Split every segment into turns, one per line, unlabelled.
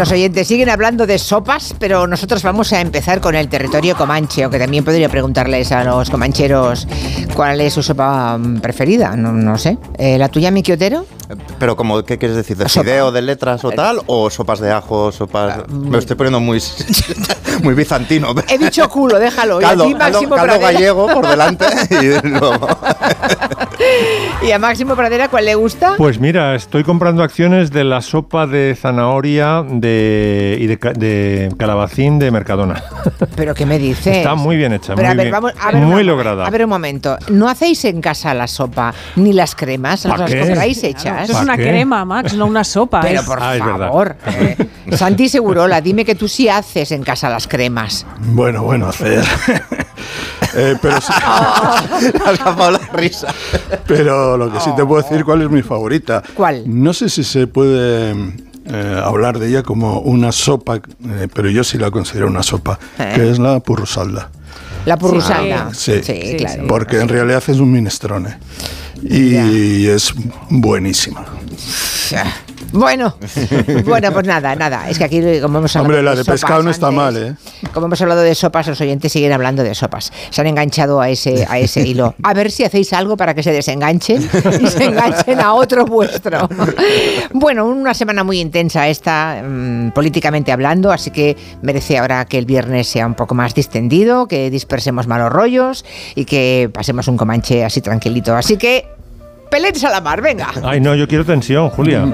los oyentes siguen hablando de sopas, pero nosotros vamos a empezar con el territorio comanche, o que también podría preguntarles a los comancheros cuál es su sopa mm, preferida. No, no sé. Eh, ¿La tuya, Miki Otero?
Pero como, ¿qué quieres decir? ¿De
Sopa.
fideo, de letras o tal? ¿O sopas de ajo, sopas...?
Ah,
Me lo estoy poniendo muy, muy bizantino.
He dicho culo, déjalo.
Caldo,
y a ti,
caldo- caldo gallego por delante y luego...
¿Y a Máximo Pradera cuál le gusta?
Pues mira, estoy comprando acciones de la sopa de zanahoria de, y de, ca- de calabacín de Mercadona.
¿Pero qué me dices?
Está muy bien hecha,
Pero
muy
a ver,
bien,
vamos, a ver
muy
una-
lograda.
A ver un momento. ¿No hacéis en casa la sopa ni las cremas?
¿Pa
¿Las
qué?
compráis
Claro,
hechas?
eso es
¿Pa
una
qué?
crema, Max, no una sopa.
Pero
es-
por
Ah,
favor. eh, Santi Segurola, dime que tú sí haces en casa las cremas.
Bueno, bueno, hacer. Eh, pero, sí-
Le ha escapado la risa.
Pero lo que sí te puedo decir cuál es mi favorita.
¿Cuál?
No sé si se puede eh, hablar de ella como una sopa, eh, pero yo sí la considero una sopa,
¿Eh?
que es la purrusalda.
La purrusalda.
Sí,
sí, claro.
porque en realidad es un minestrone. Y es buenísima.
Bueno, bueno, pues nada, nada. Es que aquí, como hemos hablado
Hombre, la de
sopas
pescado no está
antes,
mal, ¿eh?
Como hemos hablado de sopas, los oyentes siguen hablando de sopas. Se han enganchado a ese, a ese hilo. A ver si hacéis algo para que se desenganchen y se enganchen a otro vuestro. Bueno, una semana muy intensa esta, mm, políticamente hablando, así que merece ahora que el viernes sea un poco más distendido, que dispersemos malos rollos y que pasemos un comanche así tranquilito. Así que, peletes a la mar, venga.
Ay, no, yo quiero tensión, Julia.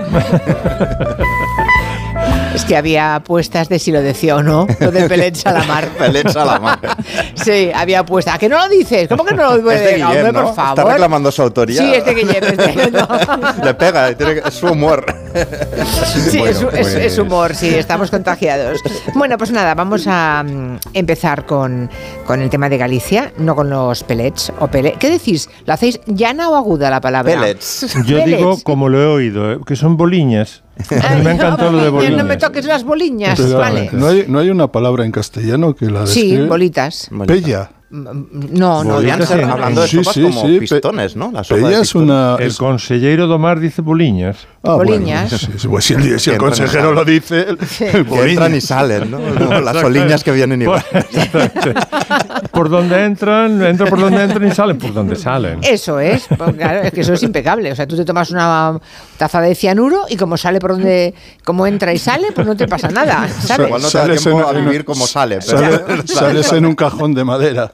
Es que había apuestas de si lo decía o no, lo de Pelets a la mar.
Pelets a la mar.
Sí, había apuestas. ¿A que no lo dices? ¿Cómo que no lo
Es de
puedes?
Guillem,
Hombre,
¿no?
por favor.
Está reclamando su autoría.
Sí, es de Guillem. es de- no.
Le pega, tiene que- es su humor.
Sí,
Bueno,
es, es- es
pues-
humor, sí, estamos contagiados. Bueno, pues nada, vamos a mm, empezar con, con el tema de Galicia, no con los pellets o pele. ¿Qué decís? ¿Lo hacéis llana o aguda la palabra?
Pellets.
Yo
Pellets.
digo, como lo he oído, eh, que son boliñas. A mí me ha encantado lo de
Ay, No me
boliñas.
toques las boliñas,
Pero,
vale.
¿no, hay, no hay una palabra en castellano que la
Sí,
describe?
bolitas.
Pella.
No, no,
ser
sí.
hablando de
Sí,
sopas
sí,
como pistones, ¿no? La pistones.
una...
El
es-
consellero Domar dice boliñas.
Ah,
Boliñas.
bueno, pues si el, si el consejero lo dice,
Que entran y salen, ¿no? Como las oliñas que vienen igual.
Por donde entran, entran por donde entran y salen por donde salen.
Eso es, pues claro, es que eso es impecable. O sea, tú te tomas una taza de cianuro y como sale por donde, como entra y sale, pues no te pasa nada, ¿sabes?
Igual no te da
Sales
tiempo
en-
a vivir como sale. pero-
Sale- sales en un cajón de madera.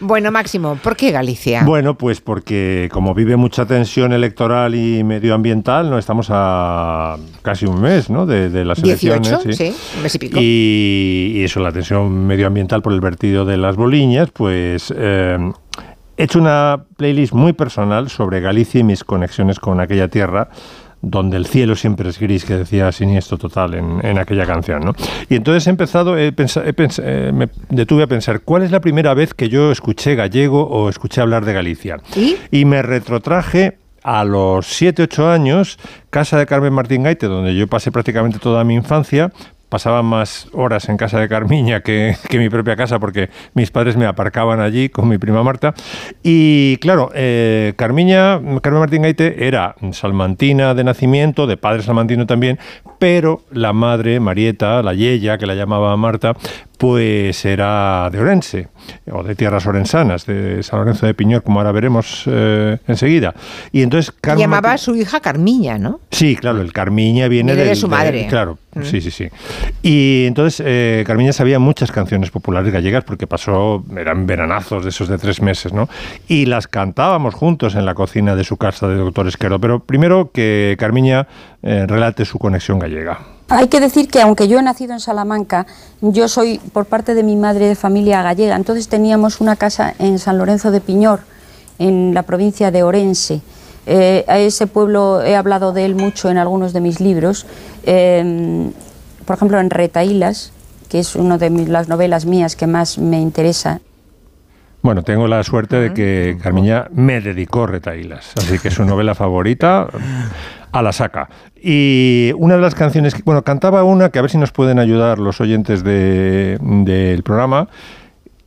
Bueno, Máximo, ¿por qué Galicia?
Bueno, pues porque como vive mucha tensión electoral y medioambiental, no estamos a casi un mes ¿no? de, de las
18,
elecciones.
sí, un mes y pico.
Y, y eso, la tensión medioambiental por el vertido de las boliñas, pues eh, he hecho una playlist muy personal sobre Galicia y mis conexiones con aquella tierra donde el cielo siempre es gris, que decía Siniestro Total en, en aquella canción. ¿no? Y entonces he empezado, he he pens- eh, me detuve a pensar, ¿cuál es la primera vez que yo escuché gallego o escuché hablar de Galicia?
¿Y?
me retrotraje a los 7, 8 años, casa de Carmen Martín Gaite, donde yo pasé prácticamente toda mi infancia. Pasaba más horas en casa de Carmiña que, que mi propia casa porque mis padres me aparcaban allí con mi prima Marta. Y claro, eh, Carmiña, Carmen Martín Gaite era salmantina de nacimiento, de padre salmantino también, pero la madre, Marieta, la Yeya, que la llamaba Marta, pues era de Orense, o de tierras orensanas, de San Lorenzo de Piñor, como ahora veremos eh, enseguida. Y entonces Carmen
Llamaba a su hija Carmiña, ¿no?
Sí, claro, el Carmiña viene,
de su madre.
claro,
Mm.
sí, sí, sí. Y entonces eh, Carmiña sabía muchas canciones populares gallegas porque pasó, eran veranazos de esos de tres meses, ¿no? Y las cantábamos juntos en la cocina de su casa de Doctor Esquero. Pero primero que Carmiña eh, relate su conexión gallega.
Hay que decir que aunque yo he nacido en Salamanca, yo soy por parte de mi madre de familia gallega, entonces teníamos una casa en San Lorenzo de Piñor, en la provincia de Orense. Eh, a ese pueblo he hablado de él mucho en algunos de mis libros, eh, por ejemplo en Retaílas, que es una de mis- las novelas mías que más me interesa.
Bueno, tengo la suerte de que Carmiña me dedicó Retaílas, así que es su novela favorita a la saca. Y una de las canciones, que, bueno, cantaba una que a ver si nos pueden ayudar los oyentes de- del programa,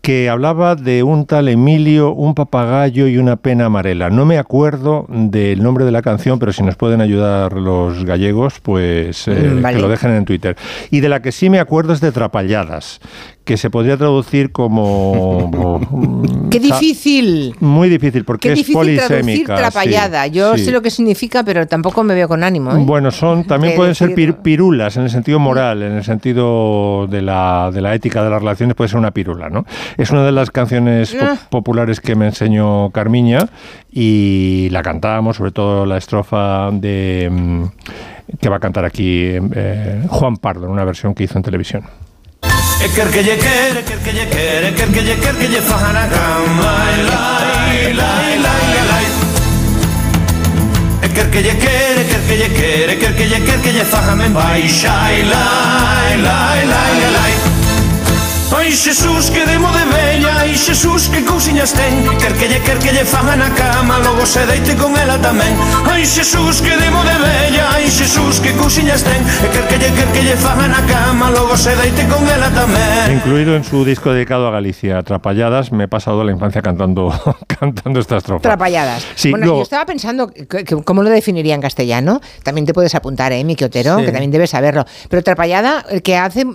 que hablaba de un tal Emilio, un papagayo y una pena amarela. No me acuerdo del nombre de la canción, pero si nos pueden ayudar los gallegos, pues eh,
Mm, vale.
que lo dejen en Twitter. Y de la que sí me acuerdo es de Trapalladas, que se podría traducir como... mm,
¡Qué difícil!
Muy difícil, porque
Qué
es
difícil traducir
polisémica.
trapallada.
sí,
Yo
sí.
sé lo que significa, pero tampoco me veo con ánimo. ¿eh?
Bueno, son también pueden ser pir- pirulas en el sentido moral, en el sentido de la, de la ética de las relaciones, puede ser una pirula, ¿no? Es una de las canciones po-
Ah.
populares que me enseñó Carmiña y la cantábamos, sobre todo la estrofa de mm, que va a cantar aquí eh, Juan Pardo, en una versión que hizo en televisión.
E quer que lle quere, quer que lle quere, quer que lle quer que lle fajan a cama Lai, lai, lai, lai, lai E quer que lle quere, quer que lle quere, quer que lle quer que lle fajan en baixa Ai, lai, lai, lai, lai Ai, Xesús, que demo de bella Ai, Xesús, que cousiñas ten Quer que lle quer que lle fajan na cama Logo se deite con ela tamén Ai, Xesús, que demo de bella Ai, Xesús, que cousiñas ten E quer que lle quer que lle fajan na cama Logo se deite con ela tamén
Incluido en su disco dedicado a Galicia, Atrapalladas, me he pasado la infancia cantando, cantando esta estrofa.
Trapalladas.
Sí,
bueno,
luego-
yo estaba pensando, que- que- ¿cómo lo definiría en castellano? También te puedes apuntar, ¿eh, Miki Otero?
Sí.
Que también debes saberlo. Pero trapallada, el que hace...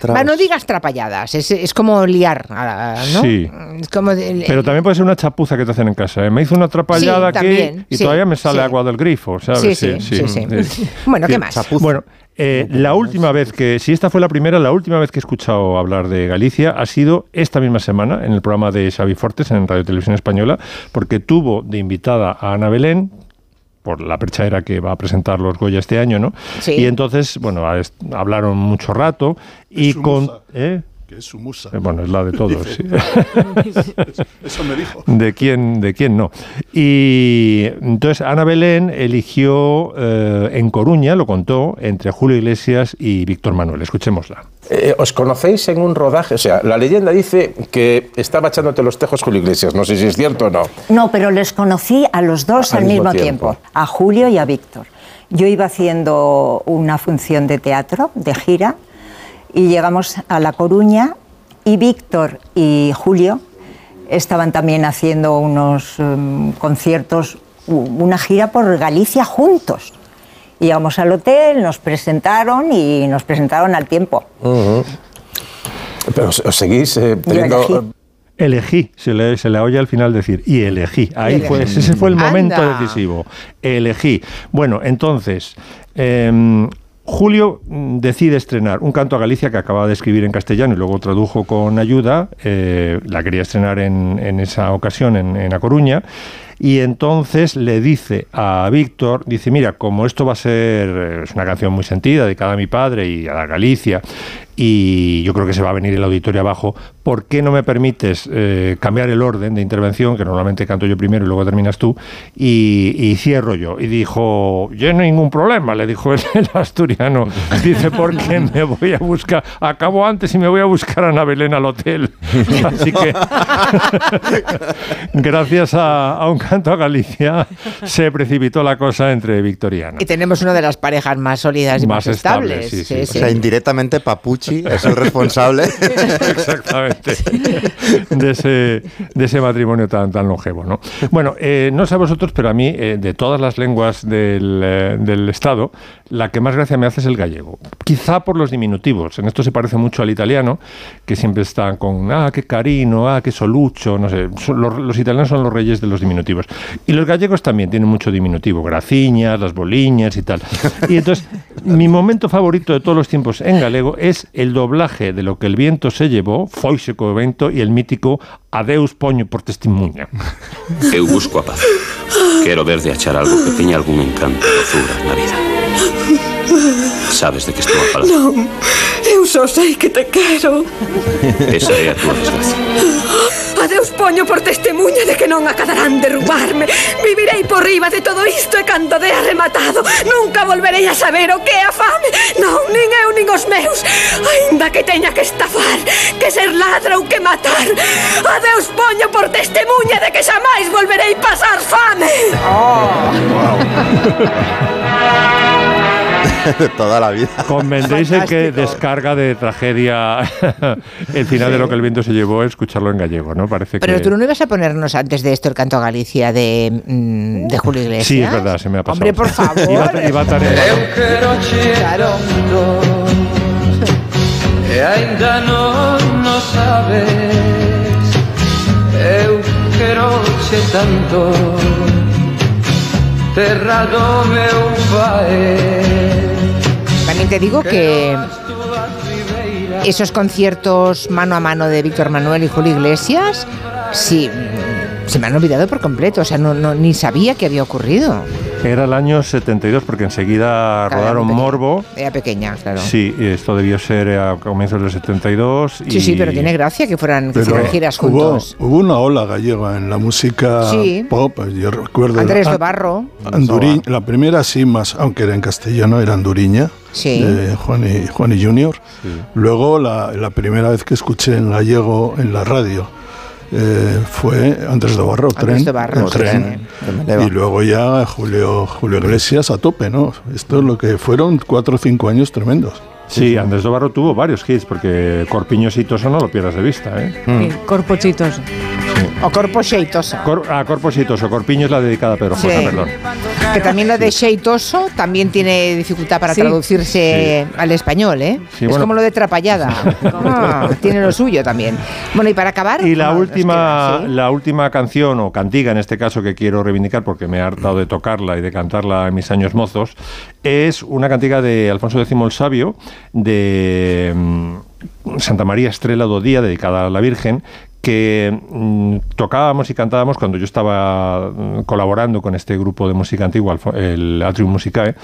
Travos.
Va, no digas trapalladas, es, es como liar, ¿no?
Sí.
Es como... de-
Pero también puede ser una chapuza que te hacen en casa. ¿eh? Me hizo una atrapallada
Sí,
aquí
también,
y
sí,
todavía me sale
sí.
agua del grifo, ¿sabes?
Sí, sí, sí, sí. Bueno, ¿qué más?
Chapuza.
Bueno, eh, la última vez que, si esta fue la primera, la última vez que he escuchado hablar de Galicia ha sido esta misma semana en el programa de Xavi Fortes en Radio Televisión Española, porque tuvo de invitada a Ana Belén por la perchadera que va a presentar los Goya este año, ¿no?
Sí.
Y entonces, bueno, hablaron mucho rato y con... ¿eh?
Que es su musa.
Eh, Bueno, es la de todos,
Dice.
sí.
Eso me dijo.
de quién, de quién no. Y entonces Ana Belén eligió eh, en Coruña, lo contó, entre Julio Iglesias y Víctor Manuel. Escuchémosla.
Eh, ¿Os conocéis en un rodaje? O sea, la leyenda dice que estaba echándote los tejos Julio Iglesias. No sé si es cierto o no.
No, pero les conocí a los dos al, mismo, tiempo. a Julio y a Víctor. Yo iba haciendo una función de teatro, de gira, y llegamos a La Coruña y Víctor y Julio estaban también haciendo unos em, conciertos, una gira por Galicia juntos. Y llegamos al hotel, nos presentaron y nos presentaron al tiempo.
Pero os, seguís eh, teniendo...
elegí.
Elegí, se le, se le oye al final decir, y elegí. Ahí
elegí.
fue, ese fue el momento
Anda.
decisivo. Elegí. Bueno, entonces, em, Julio mm, decide estrenar un canto a Galicia que acababa de escribir en castellano y luego tradujo con ayuda. eh, la quería estrenar en, esa ocasión en, en A Coruña. Y entonces le dice a Víctor, dice, mira, como esto va a ser, eh, es una canción muy sentida, dedicada a mi padre y a Galicia, y yo creo que se va a venir el auditorio abajo, ¿por qué no me permites eh, cambiar el orden de intervención, que normalmente canto yo primero y luego terminas tú, y, cierro yo? Y dijo, yo no hay ningún problema, le dijo el, el asturiano, dice, porque me voy a buscar, acabo antes y me voy a buscar a Ana Belén al hotel. Así que, gracias a, a un canto a Galicia, se precipitó la cosa entre Víctor y
tenemos una de las parejas más sólidas y más,
Más estables,
estables.
sí, sí.
Sí,
O sea, indirectamente Papuchi es el responsable.
Exactamente. De ese, de ese matrimonio tan, tan longevo, ¿no? Bueno, eh, no sé a vosotros, pero a mí, eh, de todas las lenguas del, eh, del Estado, la que más gracia me hace es el gallego. Quizá por los diminutivos. En esto se parece mucho al italiano, que siempre están con, ah, qué carino, ah, qué solucho, no sé. Son- Los, los italianos son los reyes de los diminutivos. Y los gallegos también tienen mucho diminutivo, graciñas, las boliñas y tal. Y entonces, mi momento favorito de todos los tiempos en galego es el doblaje de lo que el viento se llevó, foise co vento, y el mítico Adeus poño por testimonha.
Eu busco a paz. Quero ver de achar algo que teña algún encanto dozura na vida. Sabes de que estou a falar?
Non, só sei que te quero.
Esa é a túa desgracia.
A Deus poño por testemunha de que non acadarán derrubarme. Vivirei por riba de todo isto e cando dea rematado, nunca volverei a saber o que é a fame. Non, nin eu nin os meus. Ainda que teña que estafar, que ser ladra ou que matar. A Deus poño por testemunha de que xamais volverei pasar fame. Oh. Wow.
De toda la vida.
Convendréis en que descarga de tragedia el final de lo que el viento se llevó, escucharlo en gallego, ¿no? Parece
Pero
que...
tú no ibas a ponernos antes de esto el canto a Galicia de, mm, de Julio Iglesias.
Sí, es verdad, se me ha pasado.
Hombre, por favor.
Iba, iba tan
Claro.
E aínda non no sabes Eu queroche tanto Terra do meu pai
Te digo que esos conciertos mano a mano de Víctor Manuel y Julio Iglesias, sí, se me han olvidado por completo. O sea, no, no- ni sabía que había ocurrido.
Era el año 72 porque enseguida
Claro,
rodaron. Morbo.
Era pequeña, claro.
Sí, esto debió ser a comienzos del 72.
Sí,
y-
sí, pero tiene gracia que fueran que giras
hubo,
juntos.
hubo una ola gallega en la música
Sí.
pop. Yo recuerdo.
Andrés
An-
Dobarro.
Anduriñ- la primera sí más, aunque era en castellano, era Anduriña,
Sí.
de Juan y, Juan y Junior. Luego la, la primera vez que escuché en gallego en la radio eh, fue Andrés de Barro,
Andrés
tren,
de Barro,
el tren. Y luego ya Julio, Julio Iglesias a tope, ¿no? Esto es lo que fueron cuatro o cinco años tremendos.
Sí, Andrés Dobarro tuvo varios hits porque Corpiños y Toso no lo pierdas de vista, ¿eh?
Sí, Corpo chitos.
O Corpo Xeitoso.
Cor- ah, Corpos y Toso, Corpiño es la dedicada a Pedro
Sí.
Perdón.
Que también lo de Xeitoso también tiene dificultad para
Sí.
traducirse al español, ¿eh?
Sí,
es
bueno.
como lo de Trapallada. Ah, tiene lo suyo también. Bueno, y para acabar...
Y la
no,
última,
queda, ¿sí?
la última canción, o cantiga en este caso, que quiero reivindicar porque me ha hartado de tocarla y de cantarla en mis años mozos, es una cantiga de Alfonso X el Sabio, de mm, Santa María Estrela do Día, dedicada a la Virgen, que mm, tocábamos y cantábamos cuando yo estaba mm, colaborando con este grupo de música antigua, el Atrium Musicae,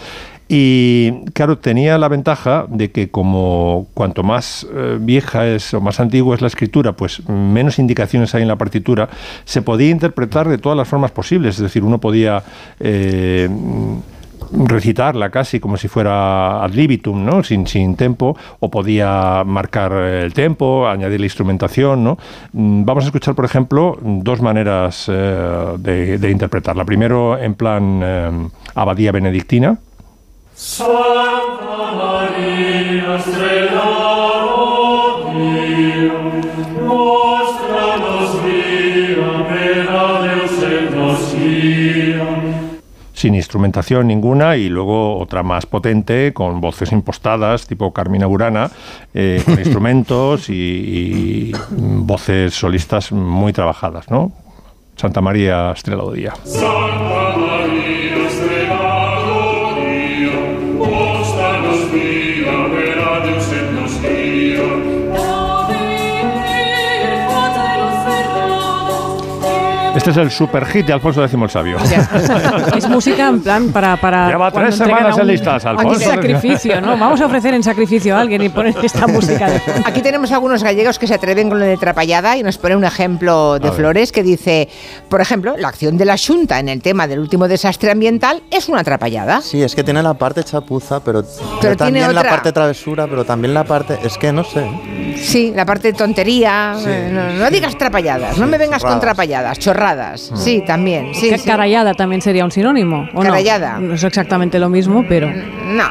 y claro, tenía la ventaja de que como cuanto más eh, vieja es o más antigua es la escritura, pues menos indicaciones hay en la partitura, se podía interpretar de todas las formas posibles. Es decir, uno podía eh, recitarla casi como si fuera ad libitum, ¿no? sin, sin tempo, o podía marcar el tempo, añadir la instrumentación. ¿no? Mm, Vamos a escuchar, por ejemplo, dos maneras eh, de, interpretarla. Primero en plan eh, abadía benedictina. Sin instrumentación ninguna y luego otra más potente con voces impostadas tipo Carmina Burana eh, con instrumentos y, y voces solistas muy trabajadas, ¿no? Santa María Estrella Día.
Santa María,
Es el super hit de Alfonso X el Sabio.
Es música en plan para. para
Lleva tres semanas en listas, Alfonso.
sacrificio, ¿no? Vamos a ofrecer en sacrificio a alguien y poner esta música de.
Aquí tenemos algunos gallegos que se atreven con lo de Trapallada y nos pone un ejemplo de Flores que dice, por ejemplo, la acción de la Junta en el tema del último desastre ambiental es una atrapallada.
Sí, es que tiene la parte chapuza, pero,
tiene
también la
otra.
parte travesura, pero también la parte. Es que no sé.
Sí, la parte de tontería. eh, No, no digas trapalladas, no me vengas con
chorradas.
trapalladas, chorradas. Sí, también. Sí, sí.
Carallada también sería un sinónimo. ¿o no?
Carallada.
No es exactamente lo mismo, pero.
No,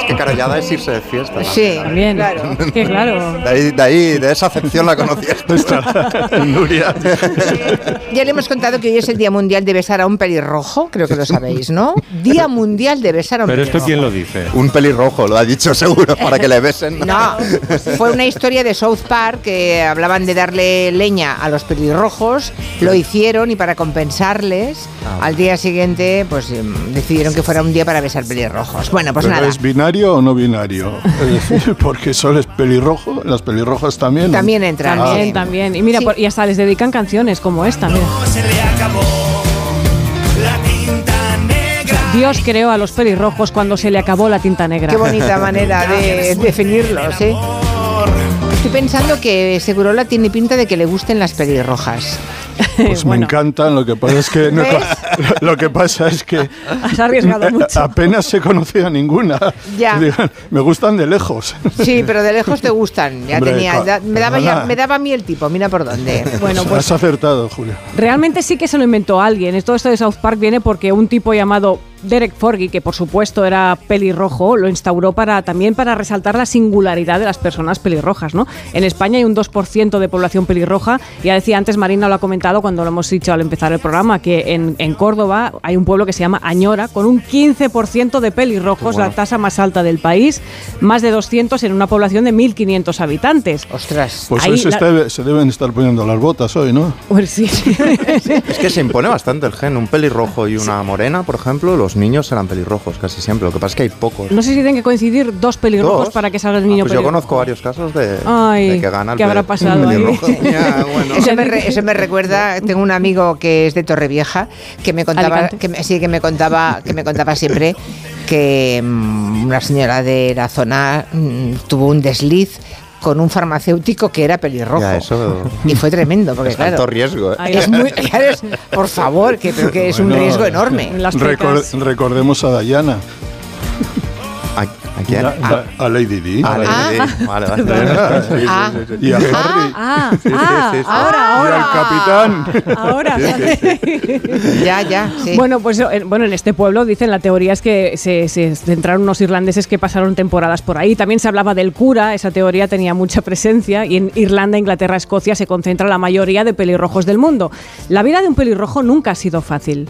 Es que carallada es irse de fiesta. ¿no?
sí,
También.
claro.
Que claro.
De ahí, de ahí, de esa acepción la conocías tú.
Nuria.
Ya le hemos contado que hoy es el Día Mundial de Besar a un pelirrojo, creo que lo sabéis, ¿no? Día Mundial de Besar a un
Pero esto
pelirrojo.
quién lo dice.
Un pelirrojo, lo ha dicho seguro, para que le besen.
No, fue una historia de South Park que hablaban de darle leña a los pelirrojos, lo hicieron y para compensarles,
Ah.
al día siguiente pues em, decidieron que fuera un día para besar pelirrojos. Bueno, pues
¿Pero
nada,
es binario o no binario? Es decir, porque solo es pelirrojo, las pelirrojas también.
también entran.
También,
sí.
también. Y mira,
Sí.
por- y hasta les dedican canciones como esta, mira.
Se le acabó la tinta negra.
Dios creó a los pelirrojos cuando se le acabó la tinta negra.
Qué bonita manera de definirlos, ¿eh? Estoy pensando que Segurola tiene pinta de que le gusten las pelirrojas.
Pues
Bueno.
me encantan, lo que pasa es que lo que pasa es que
Has arriesgado mucho.
apenas he conocido a ninguna.
Ya.
Digan, me gustan de lejos.
Sí, pero de lejos te gustan. Ya
Hombre,
tenía, me, daba ya- me daba a mí el tipo, mira por dónde.
Bueno, pues
Has acertado, Julia.
realmente sí que se lo inventó alguien. Todo esto de South Park viene porque un tipo llamado Derek Forgy, que por supuesto era pelirrojo, lo instauró para también para resaltar la singularidad de las personas pelirrojas, ¿no? En España hay un 2% de población pelirroja. Ya decía antes, Marina lo ha comentado cuando lo hemos dicho al empezar el programa, que en, en Córdoba hay un pueblo que se llama Añora, con un 15% de pelirrojos, la tasa más alta del país, más de 200 en una población de 1.500 habitantes.
Ostras.
Pues
Ahí
hoy se,
la-
está- se deben estar poniendo las botas hoy, ¿no?
Pues sí.
Es que se impone bastante el gen. Un pelirrojo y una morena, por ejemplo, los niños serán pelirrojos casi siempre. Lo que pasa es que hay pocos.
No sé si tienen que coincidir dos pelirrojos
Dos.
para que salga el niño
Pues yo conozco varios casos de,
Ay,
de que gana el
¿qué habrá pasado ahí?
pelirrojo. Ya, bueno.
Eso me, re- eso me recuerda, tengo un amigo que es de Torrevieja que me contaba, que me, sí, que me contaba, que me contaba siempre que mm, una señora de la zona mm, tuvo un desliz con un farmacéutico que era pelirrojo.
Ya, eso
Y fue tremendo, porque
es
claro.
alto riesgo. ¿eh?
Es muy, claro, es- por favor, que, que es un riesgo enorme.
Recordemos a Dayana,
¿A, a quién?
a, a Lady Di.
Ah,
Ah.
Vale, vale.
Ah.
Y a Harry.
Ah,
sí,
ah,
sí, sí.
ahora,
Y
ahora.
al capitán.
Ahora.
Ya, ya, sí.
Bueno, pues eh, bueno, en este pueblo dicen la teoría es que se, se centraron unos irlandeses que pasaron temporadas por ahí. También se hablaba del cura, esa teoría tenía mucha presencia y en Irlanda, Inglaterra, Escocia se concentra la mayoría de pelirrojos del mundo. La vida de un pelirrojo nunca ha sido fácil.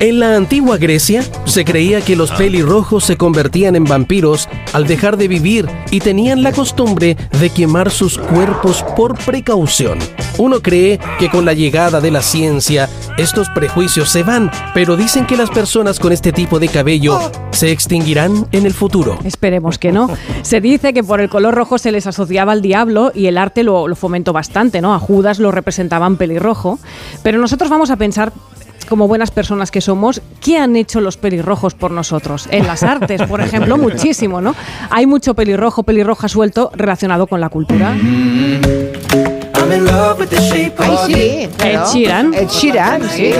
En la antigua Grecia se creía que los pelirrojos se convertían en vampiros al dejar de vivir y tenían la costumbre de quemar sus cuerpos por precaución. Uno cree que con la llegada de la ciencia estos prejuicios se van, pero dicen que las personas con este tipo de cabello se extinguirán en el futuro.
Esperemos que no. Se dice que por el color rojo se les asociaba al diablo y el arte lo, lo fomentó bastante, ¿no? A Judas lo representaban pelirrojo. Pero nosotros vamos a pensar como buenas personas que somos, ¿qué han hecho los pelirrojos por nosotros? En las artes, por ejemplo, muchísimo, ¿no? Hay mucho pelirrojo, pelirroja suelto relacionado con la cultura.
Ay, sí, claro.
Ed Sheeran.
Ed Sheeran, sí.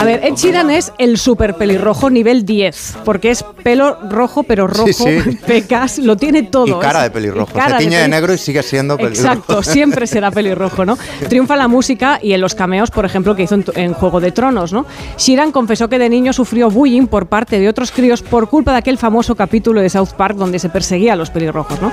A ver, Ed Sheeran es el super pelirrojo nivel 10, porque es pelo rojo, pero rojo,
Sí, sí.
pecas, lo tiene todo.
Y cara
Es-
de pelirrojo.
cara
Se tiñe de
peli-
negro y sigue siendo pelirrojo.
Exacto, siempre será pelirrojo, ¿no? Triunfa la música y en los cameos, por ejemplo, que hizo en, en Juego de Tronos, ¿no? Sheeran confesó que de niño sufrió bullying por parte de otros críos por culpa de aquel famoso capítulo de South Park donde se perseguía a los pelirrojos, ¿no?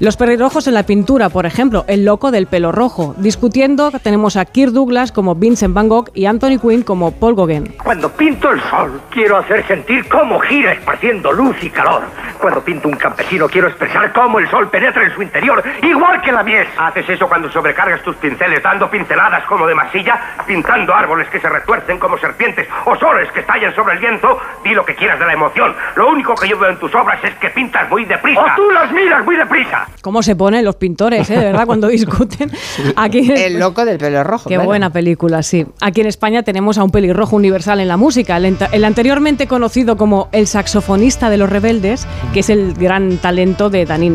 Los pelirrojos en la pintura, por ejemplo, el loco del pelo rojo. Discutiendo, tenemos a Kirk Douglas como Vincent Van Gogh y Anthony Quinn como Paul Gauguin.
Cuando pinto el sol, quiero hacer sentir cómo gira esparciendo luz y calor. Cuando pinto un campesino, quiero expresar cómo el sol penetra en su interior, igual que la miel. ¿Haces eso cuando sobrecargas tus pinceles dando pinceladas como de masilla, pintando árboles que se retuercen como serpientes o soles que estallan sobre el viento? Di lo que quieras de la emoción. Lo único que yo veo en tus obras es que pintas muy deprisa. ¡O tú las miras muy deprisa!
¿Cómo se ponen los pintores, eh? de verdad, cuando discuten? Aquí,
El loco del pelo rojo.
Qué
claro.
buena película, sí. Aquí en España tenemos a un pelirrojo universal en la música, el, el anteriormente conocido como el saxofonista de los rebeldes, que es el gran talento de Dani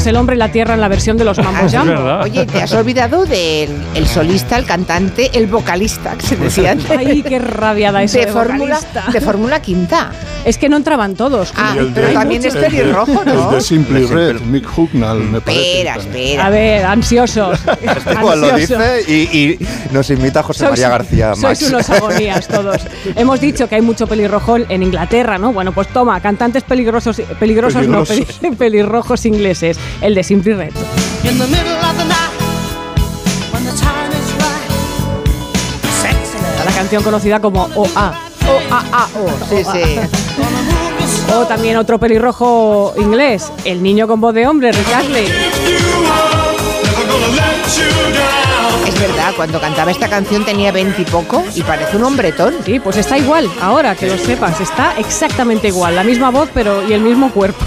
es el hombre y la tierra en la versión de los
Ah,
Mambo
es
Jambo.
verdad.
Oye, te has olvidado del el solista, el cantante, el vocalista, que se decía antes.
Ay, qué rabiada eso
de
de
fórmula
vocalista.
de fórmula quinta.
Es que no entraban todos.
Ah, pero
de-
también es pelirrojo, ¿no?
El de Simply Red, Mick Hucknall, me parece.
Espera, espera.
A ver, ansiosos.
Este lo dice y, y nos invita a José
Sois-
María García
Sois unos agonías todos. Hemos dicho que hay mucho pelirrojo en Inglaterra, ¿no? Bueno, pues toma, cantantes peligrosos, peligrosos, no,
Peligrosos.
pelirrojos ingleses. El de Simply Red. La canción conocida como OA.
O-A-A-O. Sí, sí.
O también otro pelirrojo inglés, el niño con voz de hombre, Rick Astley.
Es verdad, cuando cantaba esta canción tenía veintipoco y, parece un hombretón.
Sí, pues está igual, ahora que lo sepas, está exactamente igual, la misma voz pero y el mismo cuerpo.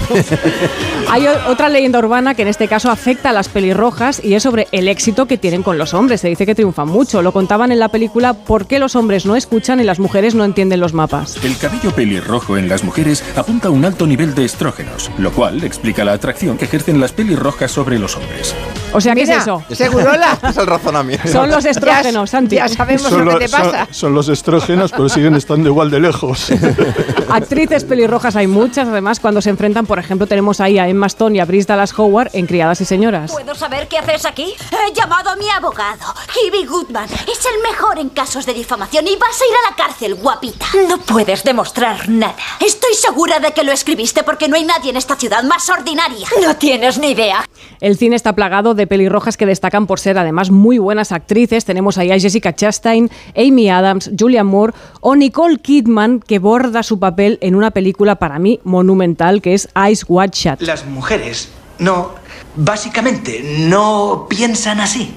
Hay otra leyenda urbana que en este caso afecta a las pelirrojas y es sobre el éxito que tienen con los hombres. Se dice que triunfan mucho. Lo contaban en la película ¿Por qué los hombres no escuchan y las mujeres no entienden los mapas?
El cabello pelirrojo en las mujeres apunta a un alto nivel de estrógenos, lo cual explica la atracción que ejercen las pelirrojas sobre los hombres.
O sea, ¿qué es
Mira,
eso?
Segurola.
Es el razonamiento.
Son los estrógenos, Santi.
Ya sabemos
Son,
lo que te
son-
pasa.
son los estrógenos, pero siguen estando igual de lejos.
Actrices pelirrojas hay muchas, además, cuando se enfrentan, por ejemplo, tenemos ahí a Emma Stone y a Bryce Dallas Howard en Criadas y Señoras.
¿Puedo saber qué haces aquí? He llamado a mi abogado, Hibby Goodman. Es el mejor en casos de difamación y vas a ir a la cárcel, guapita. No puedes demostrar nada. Estoy segura de que lo escribiste porque no hay nadie en esta ciudad más ordinaria. No tienes ni idea.
El cine está plagado de pelirrojas que destacan por ser además muy buenas actrices. Tenemos ahí a Jessica Chastain, Amy Adams, Julia Moore o Nicole Kidman, que borda su papel en una película para mí monumental que es Ice Wide Shut.
Las mujeres no, básicamente, no piensan así.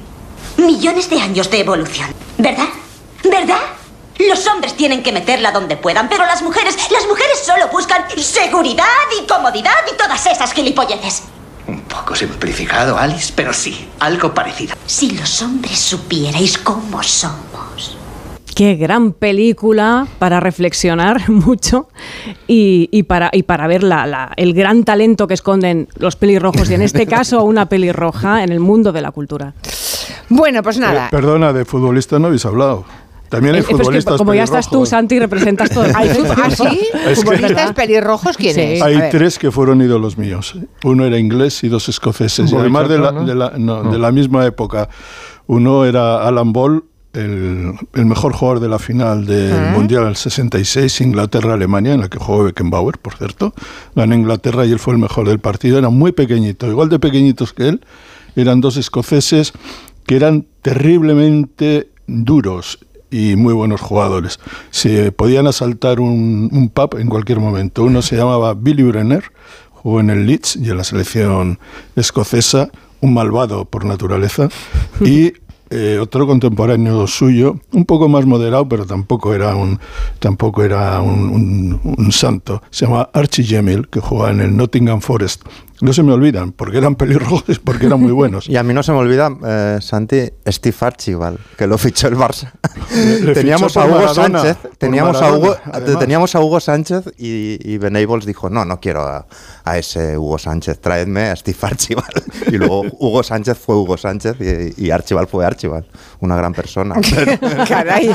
Millones de años de evolución, ¿verdad? ¿Verdad? Los hombres tienen que meterla donde puedan, pero las mujeres, las mujeres solo buscan seguridad y comodidad y todas esas gilipolleces.
Un poco simplificado, Alice, pero sí, algo parecido.
Si los hombres supierais cómo somos.
Qué gran película para reflexionar mucho y, y para, y para ver la- la- el gran talento que esconden los pelirrojos y en este caso una pelirroja en el mundo de la cultura.
Bueno, pues
Eh,
nada.
perdona, de futbolista no habéis hablado. También hay
Eh, que
futbolistas
como ya estás tú. Santi, representas todo
¿Hay ¿Ah, sí?
Es que-
¿Futbolistas pelirrojos quién
Sí.
es? A
Hay tres que fueron ídolos míos. Uno era inglés y dos escoceses. Y además de la,
Charlton, ¿no?
de, la, no,
No.
de la misma época. Uno era Alan Ball, el, el mejor jugador de la final del
Ah.
Mundial del 66, Inglaterra-Alemania, en la que jugó Beckenbauer, por cierto. Ganó Inglaterra y él fue el mejor del partido. Era muy pequeñito, igual de pequeñitos que él. Eran dos escoceses que eran terriblemente duros y muy buenos jugadores. Se podían asaltar un, un pub en cualquier momento. Uno se llamaba Billy Brenner, jugó en el Leeds y en la selección escocesa, un malvado por naturaleza, y eh, otro contemporáneo suyo, un poco más moderado, pero tampoco era un, tampoco era un, un- un santo. Se llama Archie Gemmill, que jugaba en el Nottingham Forest. No se me olvidan, porque eran pelirrojos, porque eran muy buenos.
Y a mí no se me olvida, eh, Santi, Steve Archibald, que lo fichó el Barça.
Le- le
teníamos
fichó
a Hugo
Maradona,
Sánchez, teníamos a Hugo,
además.
teníamos a Hugo Sánchez y, y Benables dijo, no, no quiero a, a ese Hugo Sánchez, traedme a Steve Archibald. Y luego Hugo Sánchez fue Hugo Sánchez y, y Archibald fue Archibald, una gran persona.
Caray.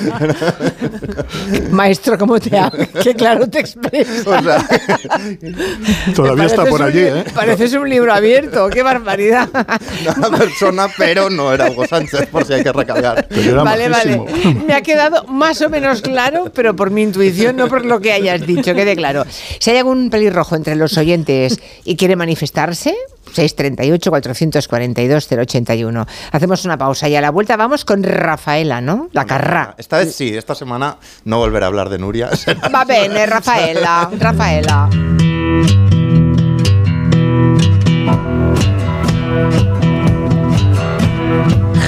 Maestro, ¿cómo te hablas? Qué claro te expresas.
O sea,
Todavía está por allí, ¿eh?
Pareces un libro abierto, qué barbaridad.
una persona, pero no era Hugo Sánchez, por si hay que recargar.
Vale, vale. Me ha quedado más o menos claro, pero por mi intuición, no por lo que hayas dicho, quede claro. Si hay algún pelirrojo entre los oyentes y quiere manifestarse, 638-442-081. Hacemos una pausa y a la vuelta vamos con Rafaela, ¿no? La carrá.
Esta vez sí, esta semana no volveré a hablar de Nuria.
Va bene, Rafaela, Rafaela.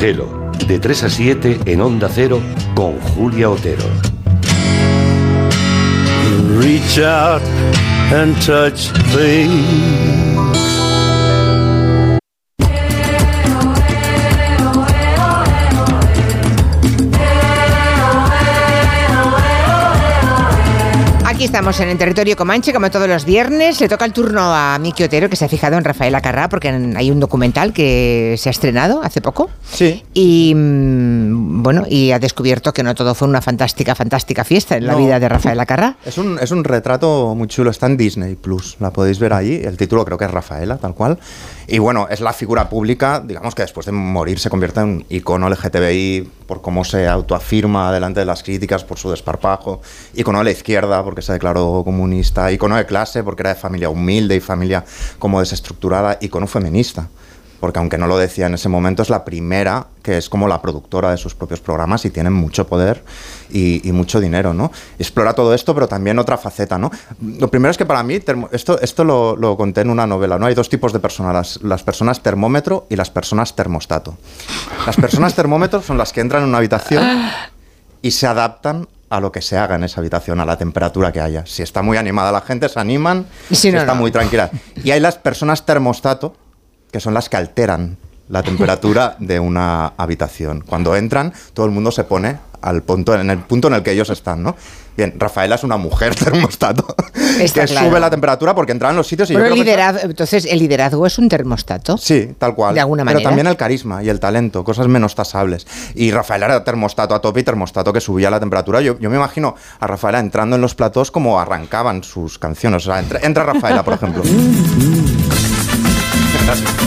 Gelo, de 3 a 7 en Onda Cero con Julia Otero.
Reach out and touch things.
Aquí estamos en el territorio Comanche, como todos los viernes. Le toca el turno a Miki Otero, que se ha fijado en Rafaela Carrá, porque hay un documental que se ha estrenado hace poco.
Sí.
Y mm, bueno, y ha descubierto que no todo fue una fantástica, fantástica fiesta en la
No.
vida de Rafaela Carrá.
Es un, es un retrato muy chulo, está en Disney Plus, la podéis ver ahí. El título creo que es Rafaela, tal cual. Y bueno, es la figura pública, digamos que después de morir se convierte en un icono LGTBI por cómo se autoafirma delante de las críticas, por su desparpajo. Icono de la izquierda porque se declaró comunista. Icono de clase porque era de familia humilde y familia como desestructurada. Icono feminista porque aunque no lo decía en ese momento, es la primera que es como la productora de sus propios programas y tiene mucho poder y, y mucho dinero, ¿no? Explora todo esto, pero también otra faceta, ¿no? Lo primero es que para mí, esto, esto lo, lo conté en una novela, ¿no? Hay dos tipos de personas, las, las personas termómetro y las personas termostato. Las personas termómetro son las que entran en una habitación y se adaptan a lo que se haga en esa habitación, a la temperatura que haya. Si está muy animada la gente, se animan,
si
si
no,
está
no.
muy tranquila. Y hay las personas termostato, que son las que alteran la temperatura de una habitación. Cuando entran, todo el mundo se pone al punto, en el punto en el que ellos están, ¿no? Bien, Rafaela es una mujer termostato
Está
que
claro.
sube la temperatura porque entra en los sitios y yo
Pero el
creo que eso-
liderazgo, entonces, ¿el liderazgo es un termostato?
Sí, tal cual.
De alguna
Pero
manera.
también el carisma y el talento, cosas menos tasables. Y Rafaela era termostato a tope y termostato que subía la temperatura. Yo, yo me imagino a Rafaela entrando en los platós como arrancaban sus canciones. O sea, entra, entra Rafaela, por ejemplo.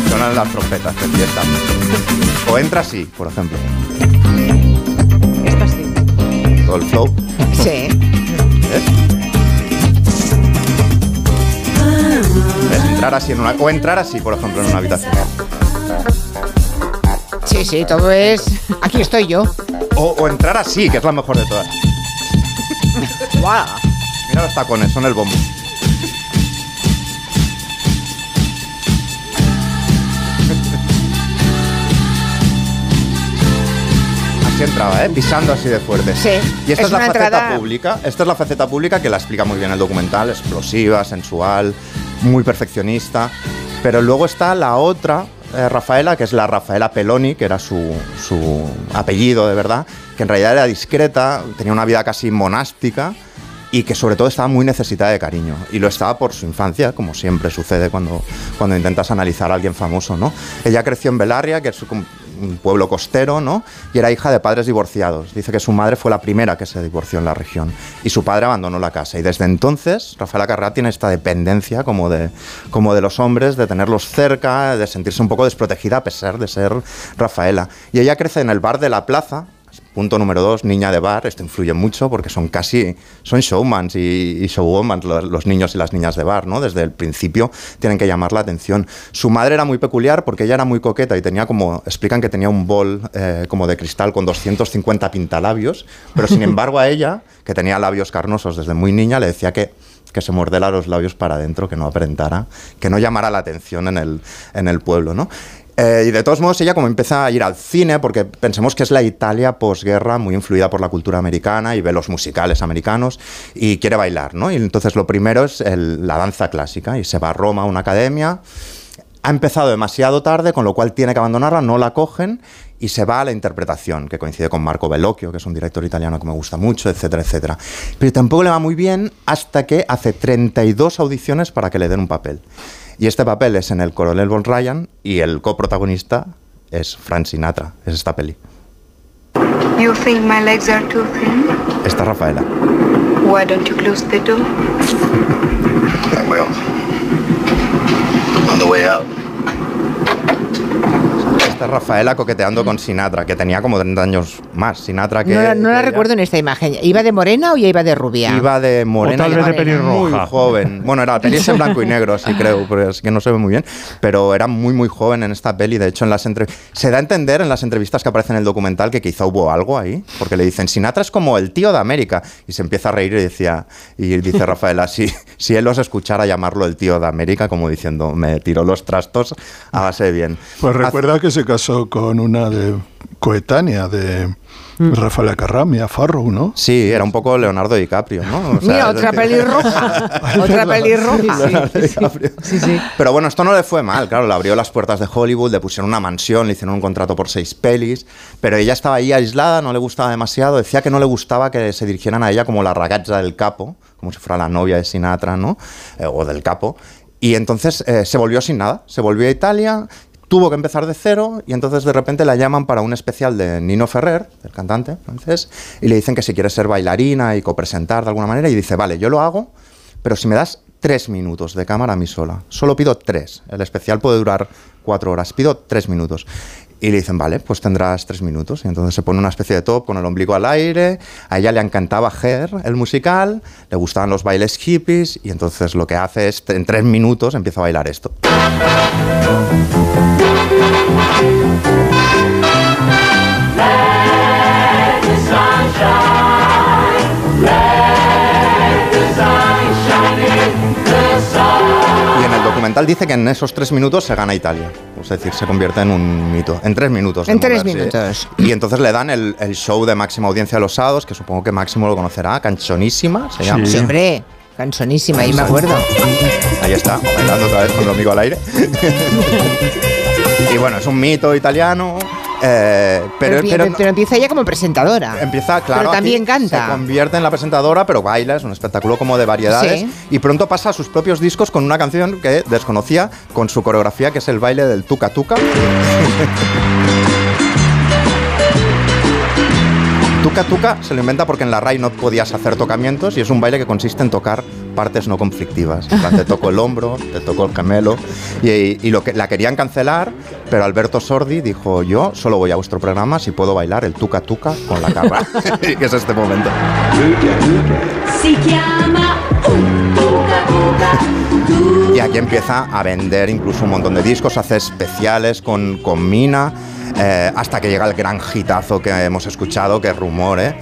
Sonan las trompetas de fiesta. O entra así, por ejemplo.
Esta sí.
Todo el flow.
Sí.
¿Ves? ¿Ves? Entrar así en una, o entrar así, por ejemplo, en una habitación.
Sí, sí, todo es. Aquí estoy yo.
O, o entrar así, que es la mejor de todas.
Guau.
Mira los tacones, son el bombo. Así entraba, ¿eh? Pisando así de fuerte.
Sí,
Y esta
es
es, la faceta
entrada-
pública. Esta es la faceta pública que la explica muy bien el documental, explosiva, sensual, muy perfeccionista. Pero luego está la otra eh, Rafaela, que es la Rafaela Peloni, que era su, su apellido de verdad, que en realidad era discreta, tenía una vida casi monástica y que sobre todo estaba muy necesitada de cariño. Y lo estaba por su infancia, como siempre sucede cuando, cuando intentas analizar a alguien famoso, ¿no? Ella creció en Belarria, que es un pueblo costero, ¿no? Y era hija de padres divorciados. Dice que su madre fue la primera que se divorció en la región. Y su padre abandonó la casa. Y desde entonces, Rafaela Carrá tiene esta dependencia como de, como de los hombres, de tenerlos cerca, de sentirse un poco desprotegida a pesar de ser Rafaela. Y ella crece en el bar de la plaza, Punto número dos, niña de bar. Esto influye mucho porque son casi, son showmans y, y los niños y las niñas de bar, ¿no? Desde el principio tienen que llamar la atención. Su madre era muy peculiar porque ella era muy coqueta y tenía como, explican que tenía un bol eh, como de cristal con 250 pintalabios, pero sin embargo a ella, que tenía labios carnosos desde muy niña, le decía que que se mordela los labios para adentro, que no aparentara, que no llamara la atención en el, en el pueblo, ¿no? Eh, y de todos modos, ella como empieza a ir al cine, porque pensemos que es la Italia posguerra, muy influida por la cultura americana y ve los musicales americanos y quiere bailar, ¿no? Y entonces lo primero es la danza clásica y se va a Roma a una academia. Ha empezado demasiado tarde, con lo cual tiene que abandonarla, no la cogen y se va a la interpretación, que coincide con Marco Bellocchio, que es un director italiano que me gusta mucho, etcétera, etcétera. Pero tampoco le va muy bien hasta que hace 32 audiciones para que le den un papel. Y este papel es en el Coronel Von Ryan y el coprotagonista es Frank Sinatra, es esta peli.
You think my legs are too thin?
Esta es Rafaela.
Why don't you close the door?
I will. On the way out.
Esta es Rafaela coqueteando con Sinatra, que tenía como 30 años más. Sinatra que...
No, la- no la
que ella.
recuerdo en esta imagen. ¿Iba de morena o ya iba de rubia?
Iba de morena.
O tal
y
vez de
era Muy
pelirroja.
joven. Bueno, era la peli es en blanco y negro, así creo, pero es que no se ve muy bien. Pero era muy, muy joven en esta peli. De hecho, en las. Se da a entender en las entrevistas que aparecen en el documental que quizá hubo algo ahí, porque le dicen, Sinatra es como el tío de América. Y se empieza a reír y decía... Y dice Rafaela, si, si él os escuchara llamarlo el tío de América, como diciendo, me tiró los trastos de bien.
Pues recuerda que se casó con una de coetánea de Rafaela Carramia, Farrow, ¿no?
Sí, era un poco Leonardo DiCaprio, ¿no? O sea,
Mira, otra
decir-
pelirroja. otra pelirroja.
Leonardo DiCaprio. Pero bueno, esto no le fue mal, claro, le abrió las puertas de Hollywood, le pusieron una mansión, le hicieron un contrato por seis pelis, pero ella estaba ahí aislada, no le gustaba demasiado, decía que no le gustaba que se dirigieran a ella como la ragazza del capo, como si fuera la novia de Sinatra, ¿no? Eh, o del capo. Y entonces eh, se volvió sin nada, se volvió a Italia, tuvo que empezar de cero y entonces de repente la llaman para un especial de Nino Ferrer, el cantante francés, y le dicen que si quiere ser bailarina y copresentar de alguna manera y dice, vale, yo lo hago, pero si me das tres minutos de cámara a mí sola, solo pido tres, el especial puede durar cuatro horas, pido tres minutos. Y le dicen, vale, pues tendrás tres minutos. Y entonces se pone una especie de top con el ombligo al aire. A ella le encantaba Her, el musical, le gustaban los bailes hippies. Y entonces lo que hace es, en tres minutos, empieza a bailar esto. Y en el documental dice que en esos tres minutos se gana Italia. Es decir, se convierte en un mito. En tres minutos.
En tres
moverse.
minutos.
Y entonces le dan el, el show de máxima audiencia de los sábados, que supongo que Máximo lo conocerá, Canchonísima, se llama.
Sí, hombre, cansonísima, ahí me acuerdo.
Ahí está, bailando otra vez con el amigo al aire. y bueno, es un mito italiano. Eh, pero,
Pero,
pero
pero- pero empieza ella como presentadora.
Empieza, claro.
Pero también canta.
Se convierte en la presentadora, pero baila, es un espectáculo como de variedades.
Sí.
Y pronto pasa a sus propios discos con una canción que desconocía, con su coreografía, que es el baile del tuca tuca. Tuca tuca se lo inventa porque en la RAI no podías hacer tocamientos y es un baile que consiste en tocar partes no conflictivas. Te toco el hombro, te toco el gemelo y, y lo que la querían cancelar, pero Alberto Sordi dijo yo solo voy a vuestro programa si puedo bailar el tuca tuca con la carra, que es este momento.
Si chiama un tuca tuca.
Y aquí empieza a vender incluso un montón de discos, hace especiales con, con Mina, eh, hasta que llega el gran hitazo que hemos escuchado, que es Rumor, ¿eh?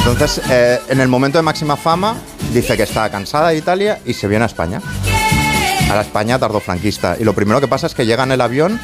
Entonces, eh, en el momento de máxima fama, dice que está cansada de Italia y se viene a España. A la España tardofranquista. Y lo primero que pasa es que llega en el avión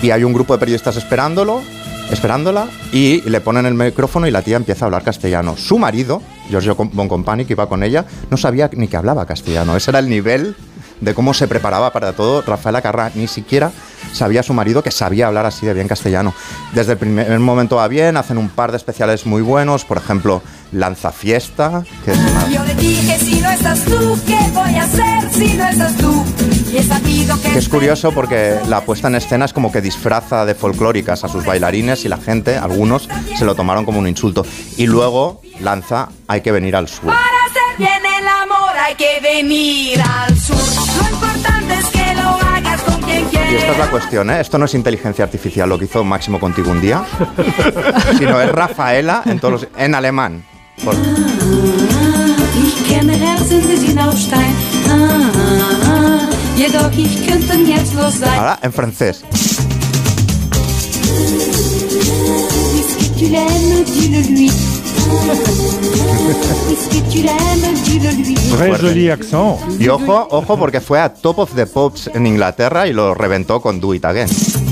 y hay un grupo de periodistas esperándolo, esperándola, y le ponen el micrófono y la tía empieza a hablar castellano. Su marido, Giorgio Boncompagni, que iba con ella, no sabía ni que hablaba castellano. Ese era el nivel de cómo se preparaba para todo. Rafaela Carrà ni siquiera sabía su marido que sabía hablar así de bien castellano. Desde el primer momento va bien, hacen un par de especiales muy buenos, por ejemplo, Lanza Fiesta, que es una
Yo le dije si no estás tú, ¿qué voy a hacer si no estás tú? Y he sabido que
que es curioso porque la puesta en escena es como que disfraza de folclóricas a sus bailarines y la gente, algunos, se lo tomaron como un insulto. Y luego lanza Hay que venir al sur.
para hacer bien el amor hay que venir al sur. Lo importante es que lo hagas con quien
Y
quieras.
esta es la cuestión, ¿eh? Esto no es inteligencia artificial, lo que hizo Máximo contigo un día, sino es Rafaela en, todos los- en alemán. Por-.
Ah, ah, ah.
Ahora en francés.
Joli accent.
Y ojo, ojo, porque fue a Top of the Pops en Inglaterra y lo reventó con Do It Again.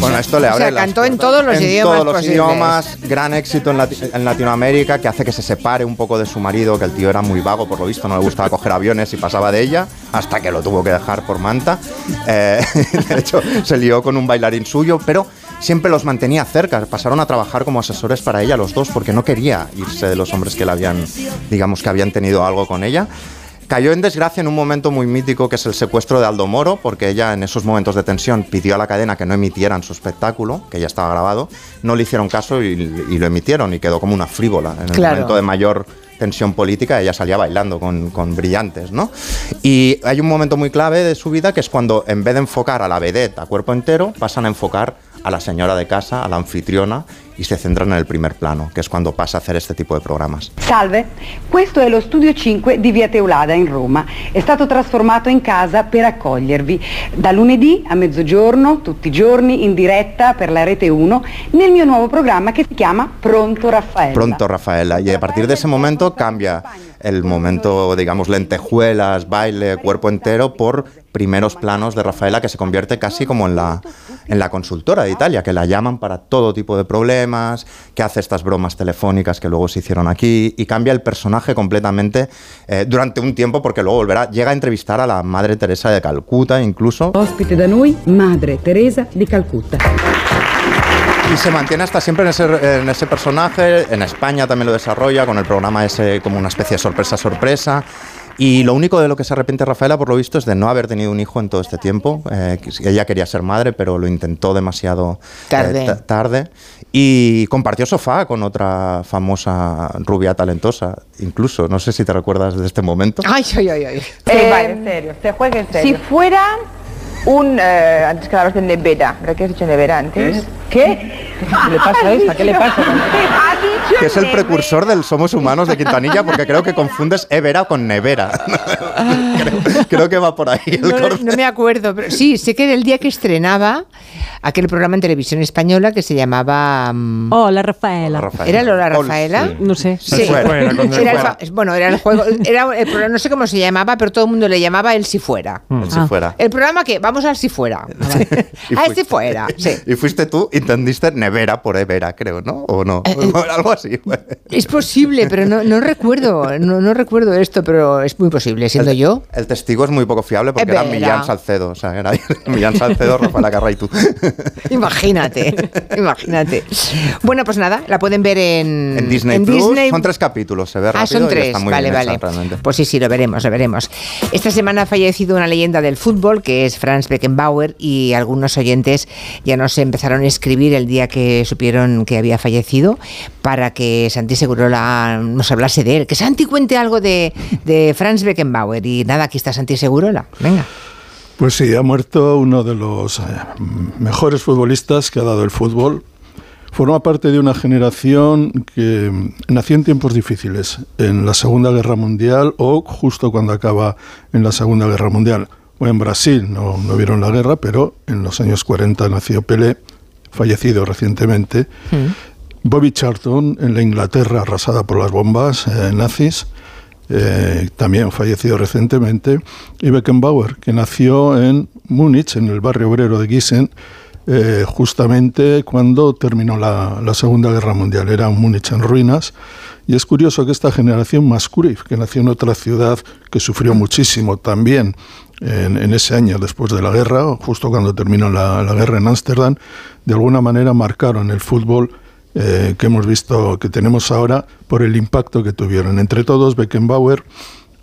Bueno, esto le
O
abre
sea,
las
cantó en todos los
en
idiomas
todos los
posibles.
idiomas, gran éxito en, Lati- en Latinoamérica, que hace que se separe un poco de su marido, que el tío era muy vago, por lo visto, no le gustaba coger aviones y pasaba de ella, hasta que lo tuvo que dejar por manta. Eh, de hecho, se lió con un bailarín suyo, pero siempre los mantenía cerca. Pasaron a trabajar como asesores para ella los dos, porque no quería irse de los hombres que la habían, digamos, que habían tenido algo con ella. Cayó en desgracia en un momento muy mítico que es el secuestro de Aldo Moro, porque ella en esos momentos de tensión pidió a la cadena que no emitieran su espectáculo, que ya estaba grabado, no le hicieron caso y, y lo emitieron y quedó como una frívola. En el
Claro.
momento de mayor tensión política, ella salía bailando con, con brillantes, ¿no? Y hay un momento muy clave de su vida que es cuando en vez de enfocar a la vedette a cuerpo entero, pasan a enfocar a la señora de casa, a la anfitriona, y se centran en el primer plano, que es cuando pasa a hacer este tipo de programas.
Salve, questo è lo studio 5 di Via Teulada in Roma. È stato trasformato in casa per accogliervi da lunedì a mezzogiorno, tutti i giorni, in diretta per la Rete 1, nel mio nuovo programma che si chiama Pronto Raffaella.
Pronto, Rafaela. Y a partir de ese momento cambia el momento, digamos, lentejuelas, baile, cuerpo entero, por primeros planos de Rafaela, que se convierte casi como en la, en la consultora de Italia, que la llaman para todo tipo de problemas, que hace estas bromas telefónicas que luego se hicieron aquí, y cambia el personaje completamente eh, durante un tiempo, porque luego volverá, llega a entrevistar a la Madre Teresa de Calcuta, incluso.
Ospite da noi, Madre Teresa di Calcutta.
Y se mantiene hasta siempre en ese, en ese personaje. En España también lo desarrolla con el programa ese como una especie de sorpresa sorpresa. Y lo único de lo que se arrepiente Rafaela, por lo visto, es de no haber tenido un hijo en todo este tiempo. Eh, que ella quería ser madre, pero lo intentó demasiado eh,
Tarde.
ta- tarde. Y compartió sofá con otra famosa rubia talentosa, incluso. No sé si te recuerdas de este momento.
Ay, ay, ay, ay.
Sí, vale, en serio, se juega en serio.
Si fuera un... eh, antes que hablaste de Nevera, ¿verdad que has dicho Nevera antes?
¿Qué? ¿Qué le pasa a esta? ¿Qué le pasa?
¿Qué?
que es el precursor del Somos Humanos de Quintanilla, porque creo que confundes Evera con Nevera. creo, creo que va por ahí el
No,
corte.
no me acuerdo, pero sí, sé que era el día que estrenaba aquel programa en televisión española que se llamaba... mm,
Hola, Rafaela.
¿Era Lola Rafaela?
No sé.
Sí,
fuera,
era el bueno, era el juego, era el programa, no sé cómo se llamaba, pero todo el mundo le llamaba el si fuera.
El si fuera.
El programa que vamos al si fuera. A
fui-
si fuera, sí.
Y fuiste tú entendiste Nevera por Evera, creo, ¿no? ¿O no? Algo así.
Es posible, pero no, no recuerdo, no, no recuerdo esto, pero es muy posible, siendo yo.
El testigo es muy poco fiable porque era Millán Salcedo. O sea, era Millán Salcedo, Rafael Carra y tú.
Imagínate, imagínate. Bueno, pues nada, la pueden ver en,
En Disney
en
Plus
Disney
son tres capítulos, se ve
Ah,
rápido
son
y
tres,
está muy
vale,
bien
vale. Pues sí, sí, lo veremos, lo veremos. Esta semana ha fallecido una leyenda del fútbol, que es Franz Beckenbauer, y algunos oyentes ya nos empezaron a escribir el día que supieron que había fallecido, para que Santi Segurola nos hablase de él. Que Santi cuente algo de, de Franz Beckenbauer. Y nada, aquí está Santi Segurola. Venga.
Pues sí, ha muerto uno de los eh, mejores futbolistas que ha dado el fútbol. Forma parte de una generación que nació en tiempos difíciles, en la Segunda Guerra Mundial o justo cuando acaba en la Segunda Guerra Mundial. O en Brasil, no, no vieron la guerra, pero en los años 40 nació Pelé, fallecido recientemente. Bobby Charlton en la Inglaterra arrasada por las bombas eh, nazis, eh, también fallecido recientemente, y Beckenbauer, que nació en Múnich, en el barrio obrero de Gießen, eh, justamente cuando terminó la, la Segunda Guerra Mundial. Era un Múnich en ruinas. Y es curioso que esta generación Maskurif, que nació en otra ciudad que sufrió muchísimo también en, en ese año después de la guerra, justo cuando terminó la, la guerra en Ámsterdam, de alguna manera marcaron el fútbol eh, que hemos visto, que tenemos ahora, por el impacto que tuvieron. Entre todos, Beckenbauer,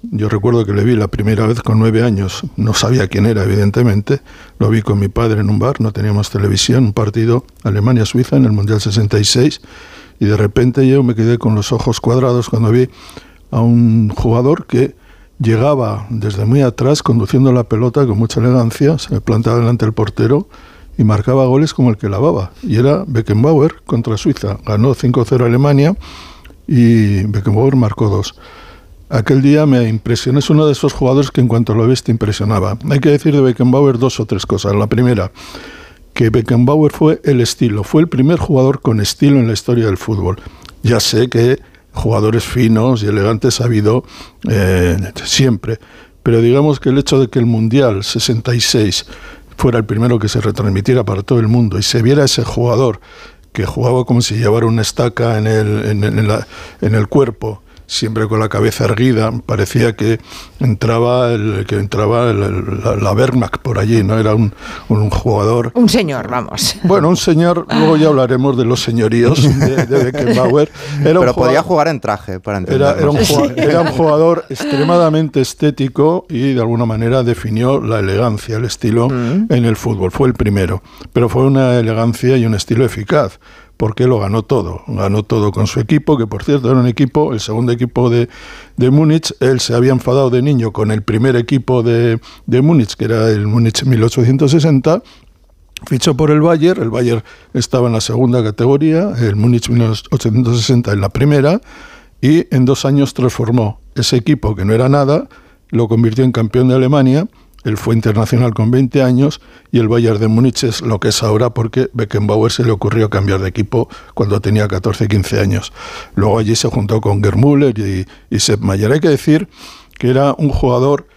yo recuerdo que le vi la primera vez con nueve años, no sabía quién era, evidentemente, lo vi con mi padre en un bar, no teníamos televisión, un partido Alemania-Suiza en el Mundial 66, y de repente yo me quedé con los ojos cuadrados cuando vi a un jugador que llegaba desde muy atrás conduciendo la pelota con mucha elegancia, se plantaba delante del portero y marcaba goles como el que lavaba. Y era Beckenbauer contra Suiza. Ganó 5-0 Alemania y Beckenbauer marcó dos. Aquel día me impresionó, es uno de esos jugadores que en cuanto lo ves te impresionaba. Hay que decir de Beckenbauer dos o tres cosas. La primera, que Beckenbauer fue el estilo, fue el primer jugador con estilo en la historia del fútbol. Ya sé que jugadores finos y elegantes ha habido eh, siempre, pero digamos que el hecho de que el Mundial 66 fuera el primero que se retransmitiera para todo el mundo y se viera ese jugador que jugaba como si llevara una estaca en el, en, en la- en el cuerpo, siempre con la cabeza erguida, parecía que entraba el, que entraba el- el- la, la Wehrmacht por allí, ¿no? Era un, un jugador
Un señor, vamos.
bueno, un señor, luego ya hablaremos de los señoríos de, de Beckenbauer. Era un
Pero podía
jugador-
jugar en traje, para
era, era, un
entendernos.
jugador, era un jugador extremadamente estético y de alguna manera definió la elegancia, el estilo
Mm.
en el fútbol. Fue el primero, pero fue una elegancia y un estilo eficaz. Porque lo ganó todo, ganó todo con su equipo, que por cierto era un equipo, el segundo equipo de, de Múnich, él se había enfadado de niño con el primer equipo de, de Múnich, que era el Múnich 1860, Fichó por el Bayern, el Bayern estaba en la segunda categoría, el Múnich 1860 en la primera, y en dos años transformó ese equipo que no era nada, lo convirtió en campeón de Alemania, él fue internacional con 20 años y el Bayern de Múnich es lo que es ahora porque Beckenbauer se le ocurrió cambiar de equipo cuando tenía 14, 15 años. Luego allí se juntó con Gerd Müller y, y Sepp Maier. Hay que decir que era un jugador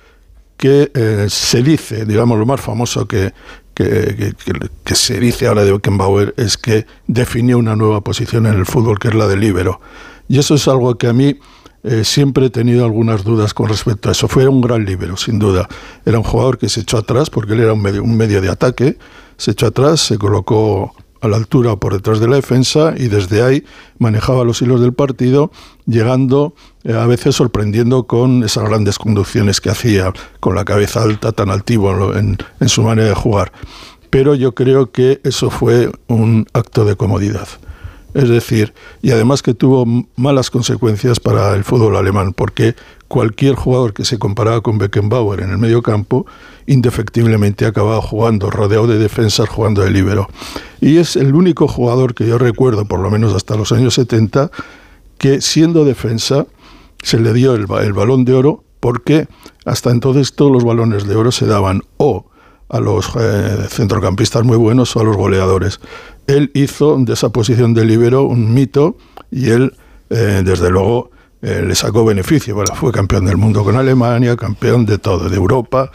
que eh, se dice, digamos, lo más famoso que- que se dice ahora de Beckenbauer es que definió una nueva posición en el fútbol, que es la de líbero. Y eso es algo que a mí eh, siempre he tenido algunas dudas con respecto a eso. Fue un gran líbero, sin duda. Era un jugador que se echó atrás, porque él era un medio, un medio de ataque, se echó atrás, se colocó a la altura por detrás de la defensa y desde ahí manejaba los hilos del partido, llegando eh, a veces sorprendiendo con esas grandes conducciones que hacía, con la cabeza alta, tan altivo en- en su manera de jugar. Pero yo creo que eso fue un acto de comodidad. Es decir, y además que tuvo malas consecuencias para el fútbol alemán, porque cualquier jugador que se comparaba con Beckenbauer en el medio campo, indefectiblemente acababa jugando, rodeado de defensas, jugando de líbero. Y es el único jugador que yo recuerdo, por lo menos hasta los años 70, que siendo defensa se le dio el, el balón de oro porque hasta entonces todos los balones de oro se daban o a los eh, centrocampistas muy buenos o a los goleadores. Él hizo de esa posición de libero un mito y él, eh, desde luego, eh, le sacó beneficio. Fue campeón del mundo con Alemania, campeón de todo, de Europa,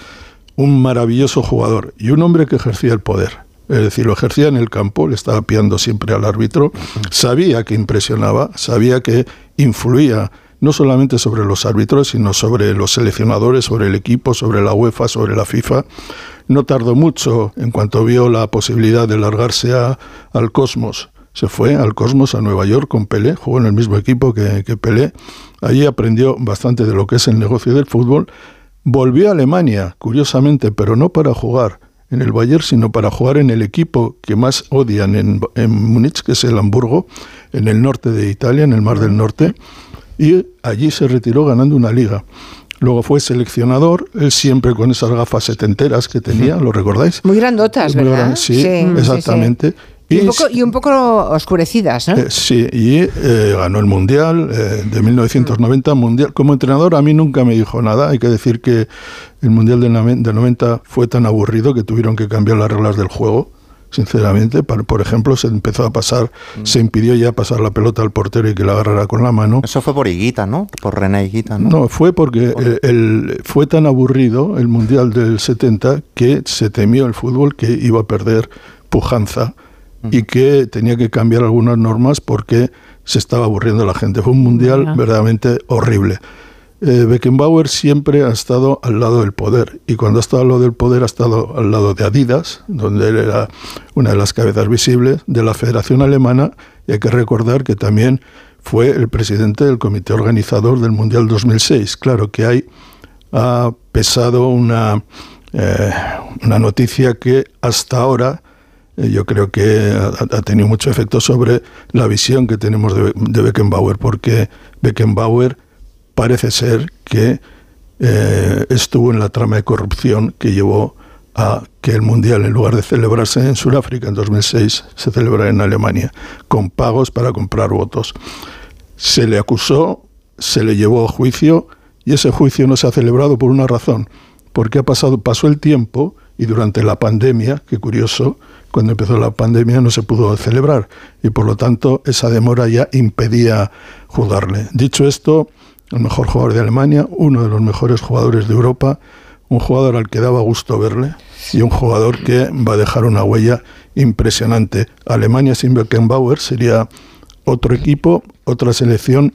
un maravilloso jugador y un hombre que ejercía el poder. Es decir, lo ejercía en el campo, le estaba piando siempre al árbitro, sabía que impresionaba, sabía que influía no solamente sobre los árbitros, sino sobre los seleccionadores, sobre el equipo, sobre la UEFA, sobre la FIFA. No tardó mucho en cuanto vio la posibilidad de largarse al Cosmos. Se fue al Cosmos, a Nueva York, con Pelé, jugó en el mismo equipo que, que Pelé. Allí aprendió bastante de lo que es el negocio del fútbol. Volvió a Alemania, curiosamente, pero no para jugar en el Bayern, sino para jugar en el equipo que más odian en, en Múnich, que es el Hamburgo, en el norte de Italia, en el Mar del Norte, y allí se retiró ganando una liga. Luego fue seleccionador, él siempre con esas gafas setenteras que tenía, ¿lo recordáis?
Muy grandotas,
Muy
¿verdad?
gran- sí,
sí,
exactamente.
sí. Y, un poco, y un poco oscurecidas, ¿no?
Eh, sí, y eh, ganó el Mundial eh, de 1990. Mundial. Como entrenador a mí nunca me dijo nada. Hay que decir que el Mundial del 90 fue tan aburrido que tuvieron que cambiar las reglas del juego. Sinceramente, por ejemplo, se empezó a pasar, se impidió ya pasar la pelota al portero y que la agarrara con la mano.
Eso fue por Higuita, ¿no? Por René Higuita, ¿no?
No, fue porque eh, el, fue tan aburrido el Mundial del 70 que se temió el fútbol que iba a perder pujanza y que tenía que cambiar algunas normas porque se estaba aburriendo la gente. Fue un Mundial verdaderamente horrible. Eh, Beckenbauer siempre ha estado al lado del poder y cuando ha estado al lado del poder ha estado al lado de Adidas, donde él era una de las cabezas visibles, de la Federación Alemana y hay que recordar que también fue el presidente del comité organizador del Mundial 2006. Claro que ahí ha pesado una, eh, una noticia que hasta ahora eh, yo creo que ha, tenido mucho efecto sobre la visión que tenemos de Beckenbauer, porque Beckenbauer parece ser que eh, estuvo en la trama de corrupción que llevó a que el Mundial, en lugar de celebrarse en Sudáfrica en 2006, se celebrara en Alemania, con pagos para comprar votos. Se le acusó, se le llevó a juicio y ese juicio no se ha celebrado por una razón, porque ha pasado, pasó el tiempo y durante la pandemia, qué curioso, cuando empezó la pandemia no se pudo celebrar y por lo tanto esa demora ya impedía juzgarle. Dicho esto, el mejor jugador de Alemania, uno de los mejores jugadores de Europa, un jugador al que daba gusto verle y un jugador que va a dejar una huella impresionante. Alemania sin Beckenbauer sería otro equipo, otra selección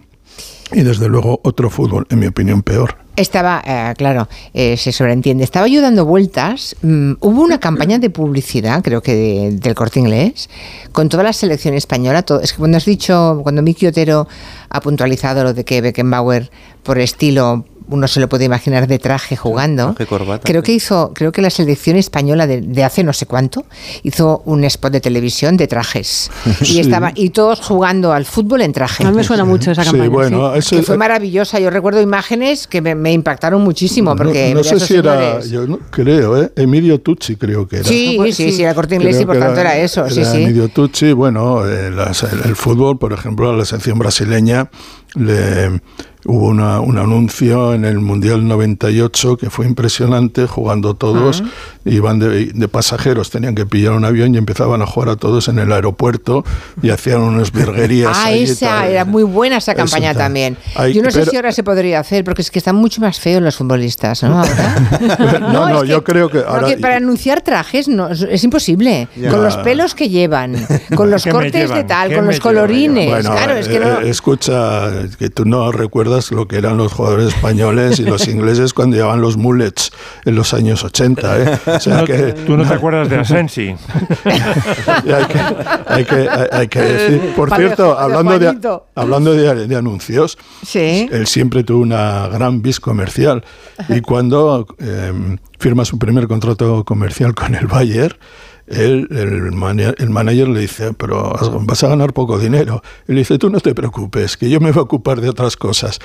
y desde luego otro fútbol, en mi opinión, peor.
Estaba, eh, claro, eh, se sobreentiende. Estaba yo dando vueltas. mm, hubo una campaña de publicidad, creo que de- del corte inglés, con toda la selección española. Todo, es que cuando has dicho, cuando Miki Otero ha puntualizado lo de que Beckenbauer, por estilo, uno se lo puede imaginar de traje jugando.
Traje, corbata,
Creo que hizo, creo que la selección española de, de hace no sé cuánto hizo un spot de televisión de trajes y
Sí.
estaba y todos jugando al fútbol en traje.
A mí me suena mucho esa
Sí,
campaña.
bueno,
que fue maravillosa. Yo recuerdo imágenes que me, me impactaron muchísimo porque
no, no sé si era, yo no, creo, ¿eh? Emilio Tucci creo que era.
Sí, sí, sí, era corte inglés
Creo
y por tanto era, eso, sí,
era
sí.
Emilio Tucci, bueno, eh, las- el, el fútbol, por ejemplo, a la selección brasileña le, hubo una- un anuncio en el Mundial 98 que fue impresionante, jugando todos, iban de, de pasajeros, tenían que pillar un avión y empezaban a jugar a todos en el aeropuerto y hacían unas virguerías.
Ah, esa
tal.
era muy buena esa campaña también. Yo no sé si ahora se podría hacer porque es que están mucho más feos los futbolistas, ¿no?
No, no, yo creo que
No,
ahora...
que para anunciar trajes no, es, es imposible.
Ya.
Con los pelos que llevan, con los
¿Qué me
cortes de tal,
¿Qué
con los colorines.
Bueno,
claro, es que
eh,
no.
eh, escucha, que tú no recuerdas lo que eran los jugadores españoles y los ingleses cuando llevaban los mullets en los años 80. ¿eh? O sea
No-
que,
Tú no te acuerdas de Asensi.
hay, que, hay, que, hay- hay que decir. Por
Vale,
cierto, hablando, de, hablando de, de anuncios, él siempre tuvo una gran vis comercial. Y cuando eh, firma su primer contrato comercial con el Bayern, él, el, mana- el manager le dice, pero vas a ganar poco dinero. Él dice, tú no te preocupes, que yo me voy a ocupar de otras cosas.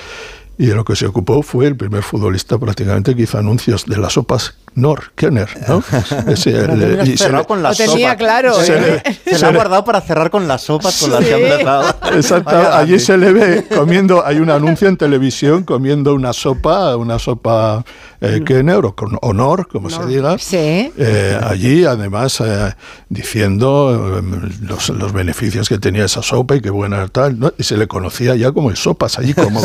Y de lo que se ocupó fue el primer futbolista prácticamente que hizo anuncios de las sopas Nor, Kenner, ¿no? Ese,
Lo
el- y se le-
con la
Lo tenía
sopa.
claro,
Se,
¿eh?
le- se
Se
lo ha
le-
guardado para cerrar con las sopas con las
Sí.
que ha empezado.
Exacto,
Vaya
allí se le ve comiendo, hay un anuncio en televisión comiendo una sopa, una sopa eh, Kenner o con honor, como se diga.
Sí.
Eh, allí, además, eh, diciendo eh, los, los beneficios que tenía esa sopa y qué buena tal, ¿no? y se le conocía ya como el sopas allí, como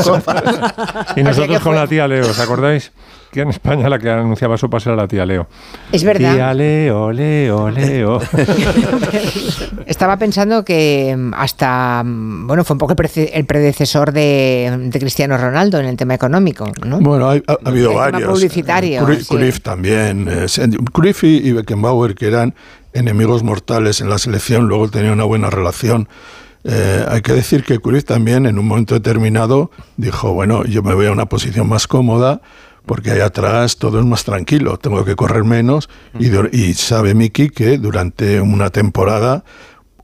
Y nosotros con la tía Leo, ¿os acordáis? Que en España la que anunciaba sopas era la tía Leo.
Es verdad.
Tía Leo, Leo, Leo.
Estaba pensando que mm, hasta, mm, bueno, fue un poco el, predecesor de, de Cristiano Ronaldo en el tema económico, ¿no?
Bueno, hay- ha, ha habido
El tema
varios.
publicitario,
Cruyff,
sí.
Cruyff también. eh, Cruyff y Beckenbauer, que eran enemigos mortales en la selección, luego tenían una buena relación. Eh, hay que decir que Cruyff también, en un momento determinado, dijo: Bueno, yo me voy a una posición más cómoda. Porque ahí atrás todo es más tranquilo, tengo que correr menos. Y, sabe Miki que durante una temporada,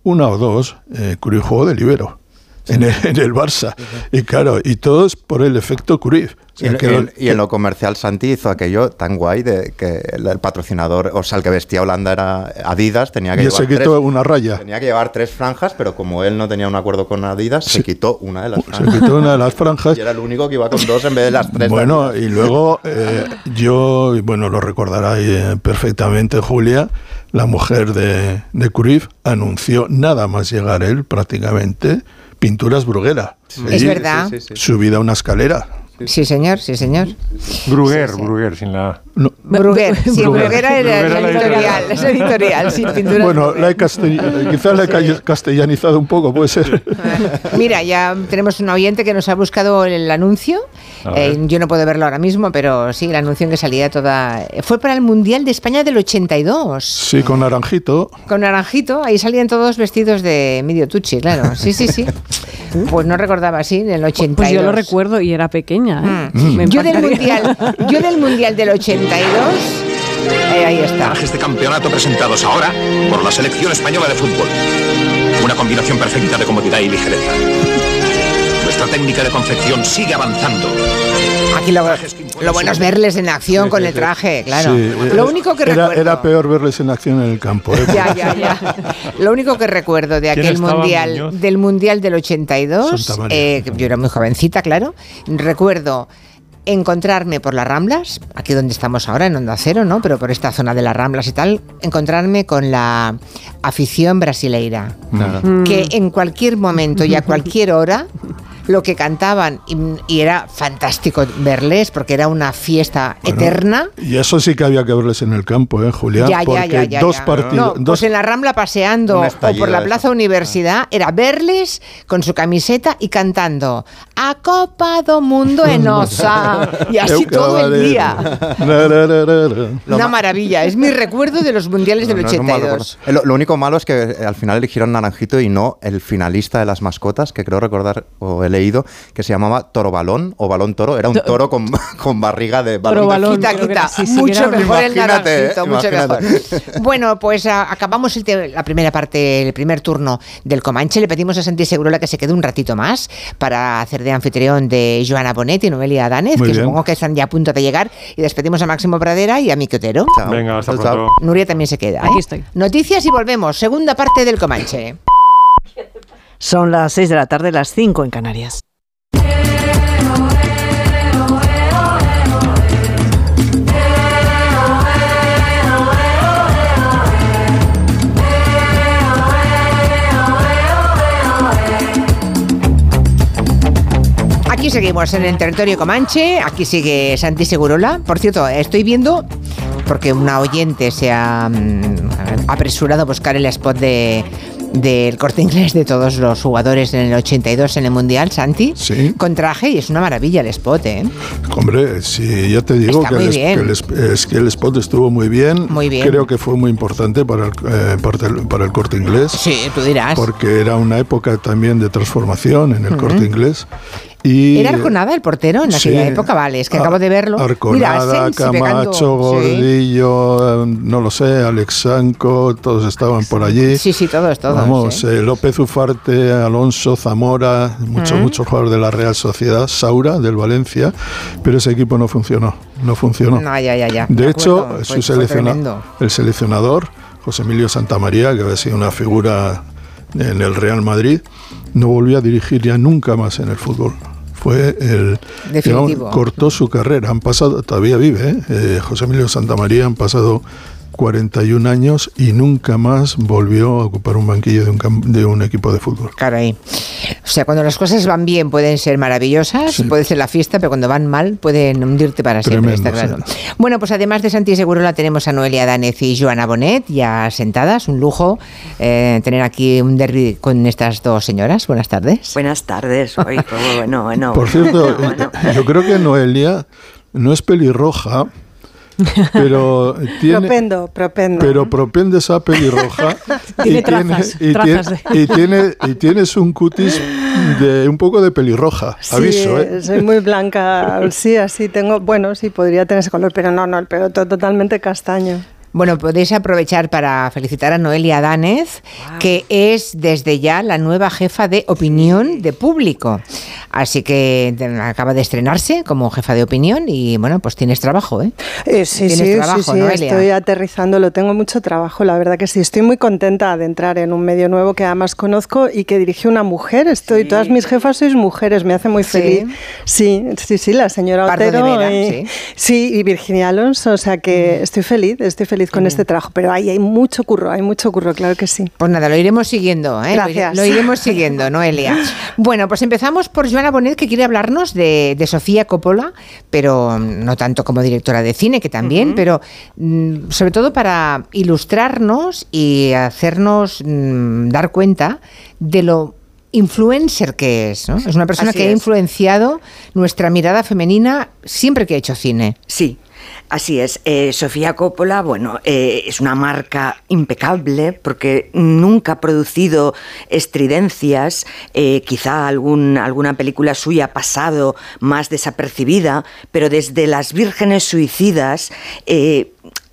una o dos, eh, Cruyff jugó de libero en el, en el Barça. Y claro, y todo es por el efecto Cruyff. O
Y,
sea, que
y
lo-
en- lo comercial Santi hizo aquello tan guay de que el, patrocinador, o sea, el que vestía Holanda era Adidas, tenía que
Y
llevar
se quitó
tres,
una raya.
tenía que llevar tres franjas, pero como él no tenía un acuerdo con Adidas, se quitó una de las
Se
franjas.
quitó una de las franjas.
Y era el único que iba con dos en vez de las tres.
Bueno, y luego eh, yo, bueno, lo recordará eh, perfectamente Julia, la mujer de, de Cruyff, anunció nada más llegar él prácticamente pinturas Bruguera.
Es
Allí,
verdad.
Subida a una escalera.
Sí, señor, sí, señor.
Bruguer, Bruguer, sin la...
No,
Bruguer, sí,
Bruguer.
Era
la
editorial, es editorial, sin
bueno, la he castell- quizás la he ca- castellanizado un poco, puede ser.
Mira, ya tenemos un oyente que nos ha buscado el anuncio. Eh, yo no puedo verlo ahora mismo, pero sí, el anuncio en que salía toda. Fue para el Mundial de España del 82.
Sí, con naranjito.
Con naranjito, ahí salían todos vestidos de medio tuchi, claro. Sí, sí, sí. Pues no recordaba así, en el 82.
Pues yo lo recuerdo y era pequeña. ¿eh?
Mm.
Me
Yo del mundial, yo del mundial del 82, eh, ahí está.
De campeonato presentados ahora por la selección española de fútbol. Una combinación perfecta de comodidad y ligereza. Nuestra técnica de confección sigue avanzando.
Aquí lo, lo bueno es verles en acción con el traje, claro.
Sí,
lo único que
era,
recuerdo.
era peor verles en acción en el campo. ¿eh?
Ya, ya, ya. Lo único que recuerdo de
¿Quién
aquel mundial,
Muñoz?
del mundial del 82,
Santa María.
eh, yo era muy jovencita, claro. Recuerdo encontrarme por las Ramblas, aquí donde estamos ahora, en Onda Cero, ¿no? Pero por esta zona de las Ramblas y tal, encontrarme con la afición brasileira. Que en cualquier momento y a cualquier hora lo que cantaban y, y era fantástico verles porque era una fiesta
Bueno,
eterna.
Y eso sí que había que verles en el campo, ¿eh, Julián?
Ya, ya,
Porque
ya, ya,
dos partidos.
No,
dos,
pues en la Rambla paseando o por la. Plaza Universidad era verles con su camiseta y cantando A Copa do Mundo en Osa y así todo el día. Una maravilla, es mi recuerdo de los mundiales del
No, mal
82.
recuerdo. Eh, Lo, lo único malo es que eh, al final eligieron Naranjito y no el finalista de las mascotas, que creo recordar o he leído, que se llamaba Toro Balón o Balón Toro. Era un toro con, con barriga de balón.
balón,
Quita, quita,
sí, sí,
mucho mejor el naranjito,
eh,
mucho mejor. Bueno, pues a- acabamos el la primera parte, el primer turno del Comanche. Le pedimos a Santi Segurola que se quede un ratito más para hacer de anfitrión de Joana Bonet y Noelia Danez,
Muy
que
bien.
supongo que están ya a punto de llegar. Y despedimos a Máximo Pradera y a Miki Otero.
Venga, hasta
Chao, chao.
pronto.
Nuria también se queda. ¿eh?
Aquí estoy.
Noticias y volvemos. Segunda parte del Comanche.
Son las 6 de la tarde, las 5 en Canarias.
Aquí seguimos en el territorio Comanche, aquí sigue Santi Segurola. Por cierto, estoy viendo, porque una oyente se ha mm, apresurado a buscar el spot de del corte inglés de todos los jugadores en el 82 en el Mundial, Santi,
Sí.
con traje y es una maravilla el spot, ¿eh?
Hombre, sí, ya te digo que, el, es-
bien.
que el es- es que el spot estuvo muy bien.
Muy bien.
Creo que fue muy importante para el, eh, para el, para el corte inglés.
Sí, tú dirás.
Porque era una época también de transformación en el corte inglés. Y,
¿Era Arconada el portero en aquella
Sí.
época? Vale, es que
Ar-
acabo de verlo. Mira,
Arconada,
pegando-
Camacho. Gordillo, eh, no lo sé, Alex Sanco, todos estaban por allí.
Sí, sí, todos, todos.
Vamos,
sí.
eh, López Ufarte, Alonso, Zamora, muchos,
Mm.
muchos jugadores de la Real Sociedad, Saura del Valencia, pero ese equipo no funcionó, no funcionó.
No, ya, ya, ya.
De hecho, su selecciona- el seleccionador, José Emilio Santamaría, que había sido una figura en el Real Madrid, no volvió a dirigir ya nunca más en el fútbol. Fue el
Definitivo.
digamos, cortó su carrera. Han pasado, todavía vive, ¿eh? Eh, José Emilio Santamaría, han pasado 41 años y nunca más volvió a ocupar un banquillo de un, cam- de un equipo de fútbol.
Caray. O sea, cuando las cosas van bien pueden ser maravillosas, puede ser la fiesta, pero cuando van mal pueden hundirte para siempre,
Tremendo,
está claro. Bueno, pues además de Santi Segurola tenemos a Noelia Danez y Joana Bonet ya sentadas, un lujo eh, tener aquí un derby con estas dos señoras. Buenas tardes.
Buenas tardes. Bueno, bueno.
Por cierto, eh, yo creo que Noelia no es pelirroja, pero tiene,
Propendo, propendo.
pero propende esa pelirroja
Tiene
y,
trazas,
y,
trazas
tiene, y, tiene, y tienes un cutis de un poco de pelirroja.
Sí,
Aviso, ¿eh?
soy muy blanca, sí, así tengo, bueno, sí, podría tener ese color, pero no, no, el pelo to- totalmente castaño.
Bueno, podéis aprovechar para felicitar a Noelia Danez, que es desde ya la nueva jefa de opinión de público. Así que acaba de estrenarse como jefa de opinión y bueno, pues tienes trabajo, ¿eh?
Eh, sí,
Tienes
sí,
trabajo,
sí, sí,
Noelia.
estoy aterrizando, lo tengo mucho trabajo, la verdad que sí, estoy muy contenta de entrar en un medio nuevo que además conozco y que dirige una mujer, estoy, todas mis jefas sois mujeres, me hace muy feliz. Sí, sí, sí, la señora
Pardo de
Otero
Vera,
y,
sí.
sí, y Virginia Alonso, o sea que estoy feliz, estoy feliz con este trabajo, pero ahí hay mucho curro, hay mucho curro, claro que sí.
Pues nada, lo iremos siguiendo, ¿eh?
Gracias.
Lo, iremos siguiendo, Noelia. Bueno, pues empezamos por Joana Bonet, que quiere hablarnos de, de Sofía Coppola, pero mm, no tanto como directora de cine, que también, pero mm, sobre todo para ilustrarnos y hacernos mm, dar cuenta de lo influencer que es, ¿no? Es una persona
Así
que ha influenciado nuestra mirada femenina siempre que ha hecho cine.
Sí, así es. Eh, Sofía Coppola, bueno, eh, es una marca impecable porque nunca ha producido estridencias. eh, quizá alguna película suya ha pasado más desapercibida, pero desde Las Vírgenes Suicidas.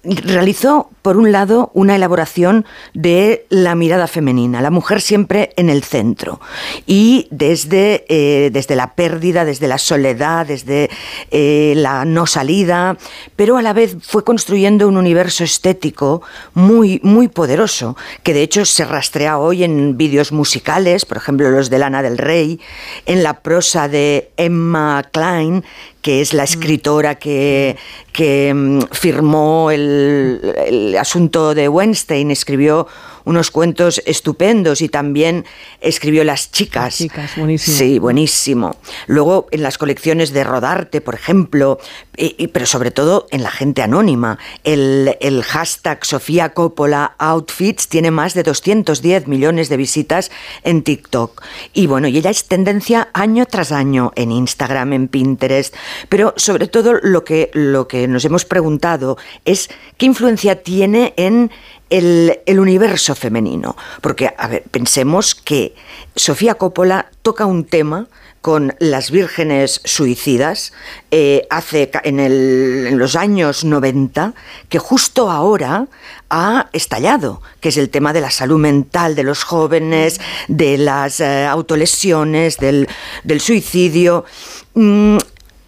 Realizó, por un lado, una elaboración de la mirada femenina, la mujer siempre en el centro. Y desde, eh, desde la pérdida, desde la soledad, desde eh, la no salida, pero a la vez fue construyendo un universo estético muy, muy poderoso, que de hecho se rastrea hoy en vídeos musicales, por ejemplo los de Lana del Rey, en la prosa de Emma Klein, que es la escritora que, que mm, firmó el, el asunto de Weinstein, escribió unos cuentos estupendos y también escribió Las chicas.
Las chicas, buenísimo.
Sí, buenísimo. Luego en las colecciones de Rodarte, por ejemplo, y- y- pero sobre todo en la gente anónima, el, el hashtag Sofía Coppola Outfits tiene más de 210 millones de visitas en TikTok. Y bueno, y ella es tendencia año tras año en Instagram, en Pinterest, pero sobre todo lo que, lo que nos hemos preguntado es qué influencia tiene en el, universo femenino. Porque, a ver, pensemos que Sofía Coppola toca un tema con las vírgenes suicidas eh, hace en, el- en los años 90 que justo ahora ha estallado, que es el tema de la salud mental de los jóvenes, de las eh, autolesiones, del, del suicidio. Mm,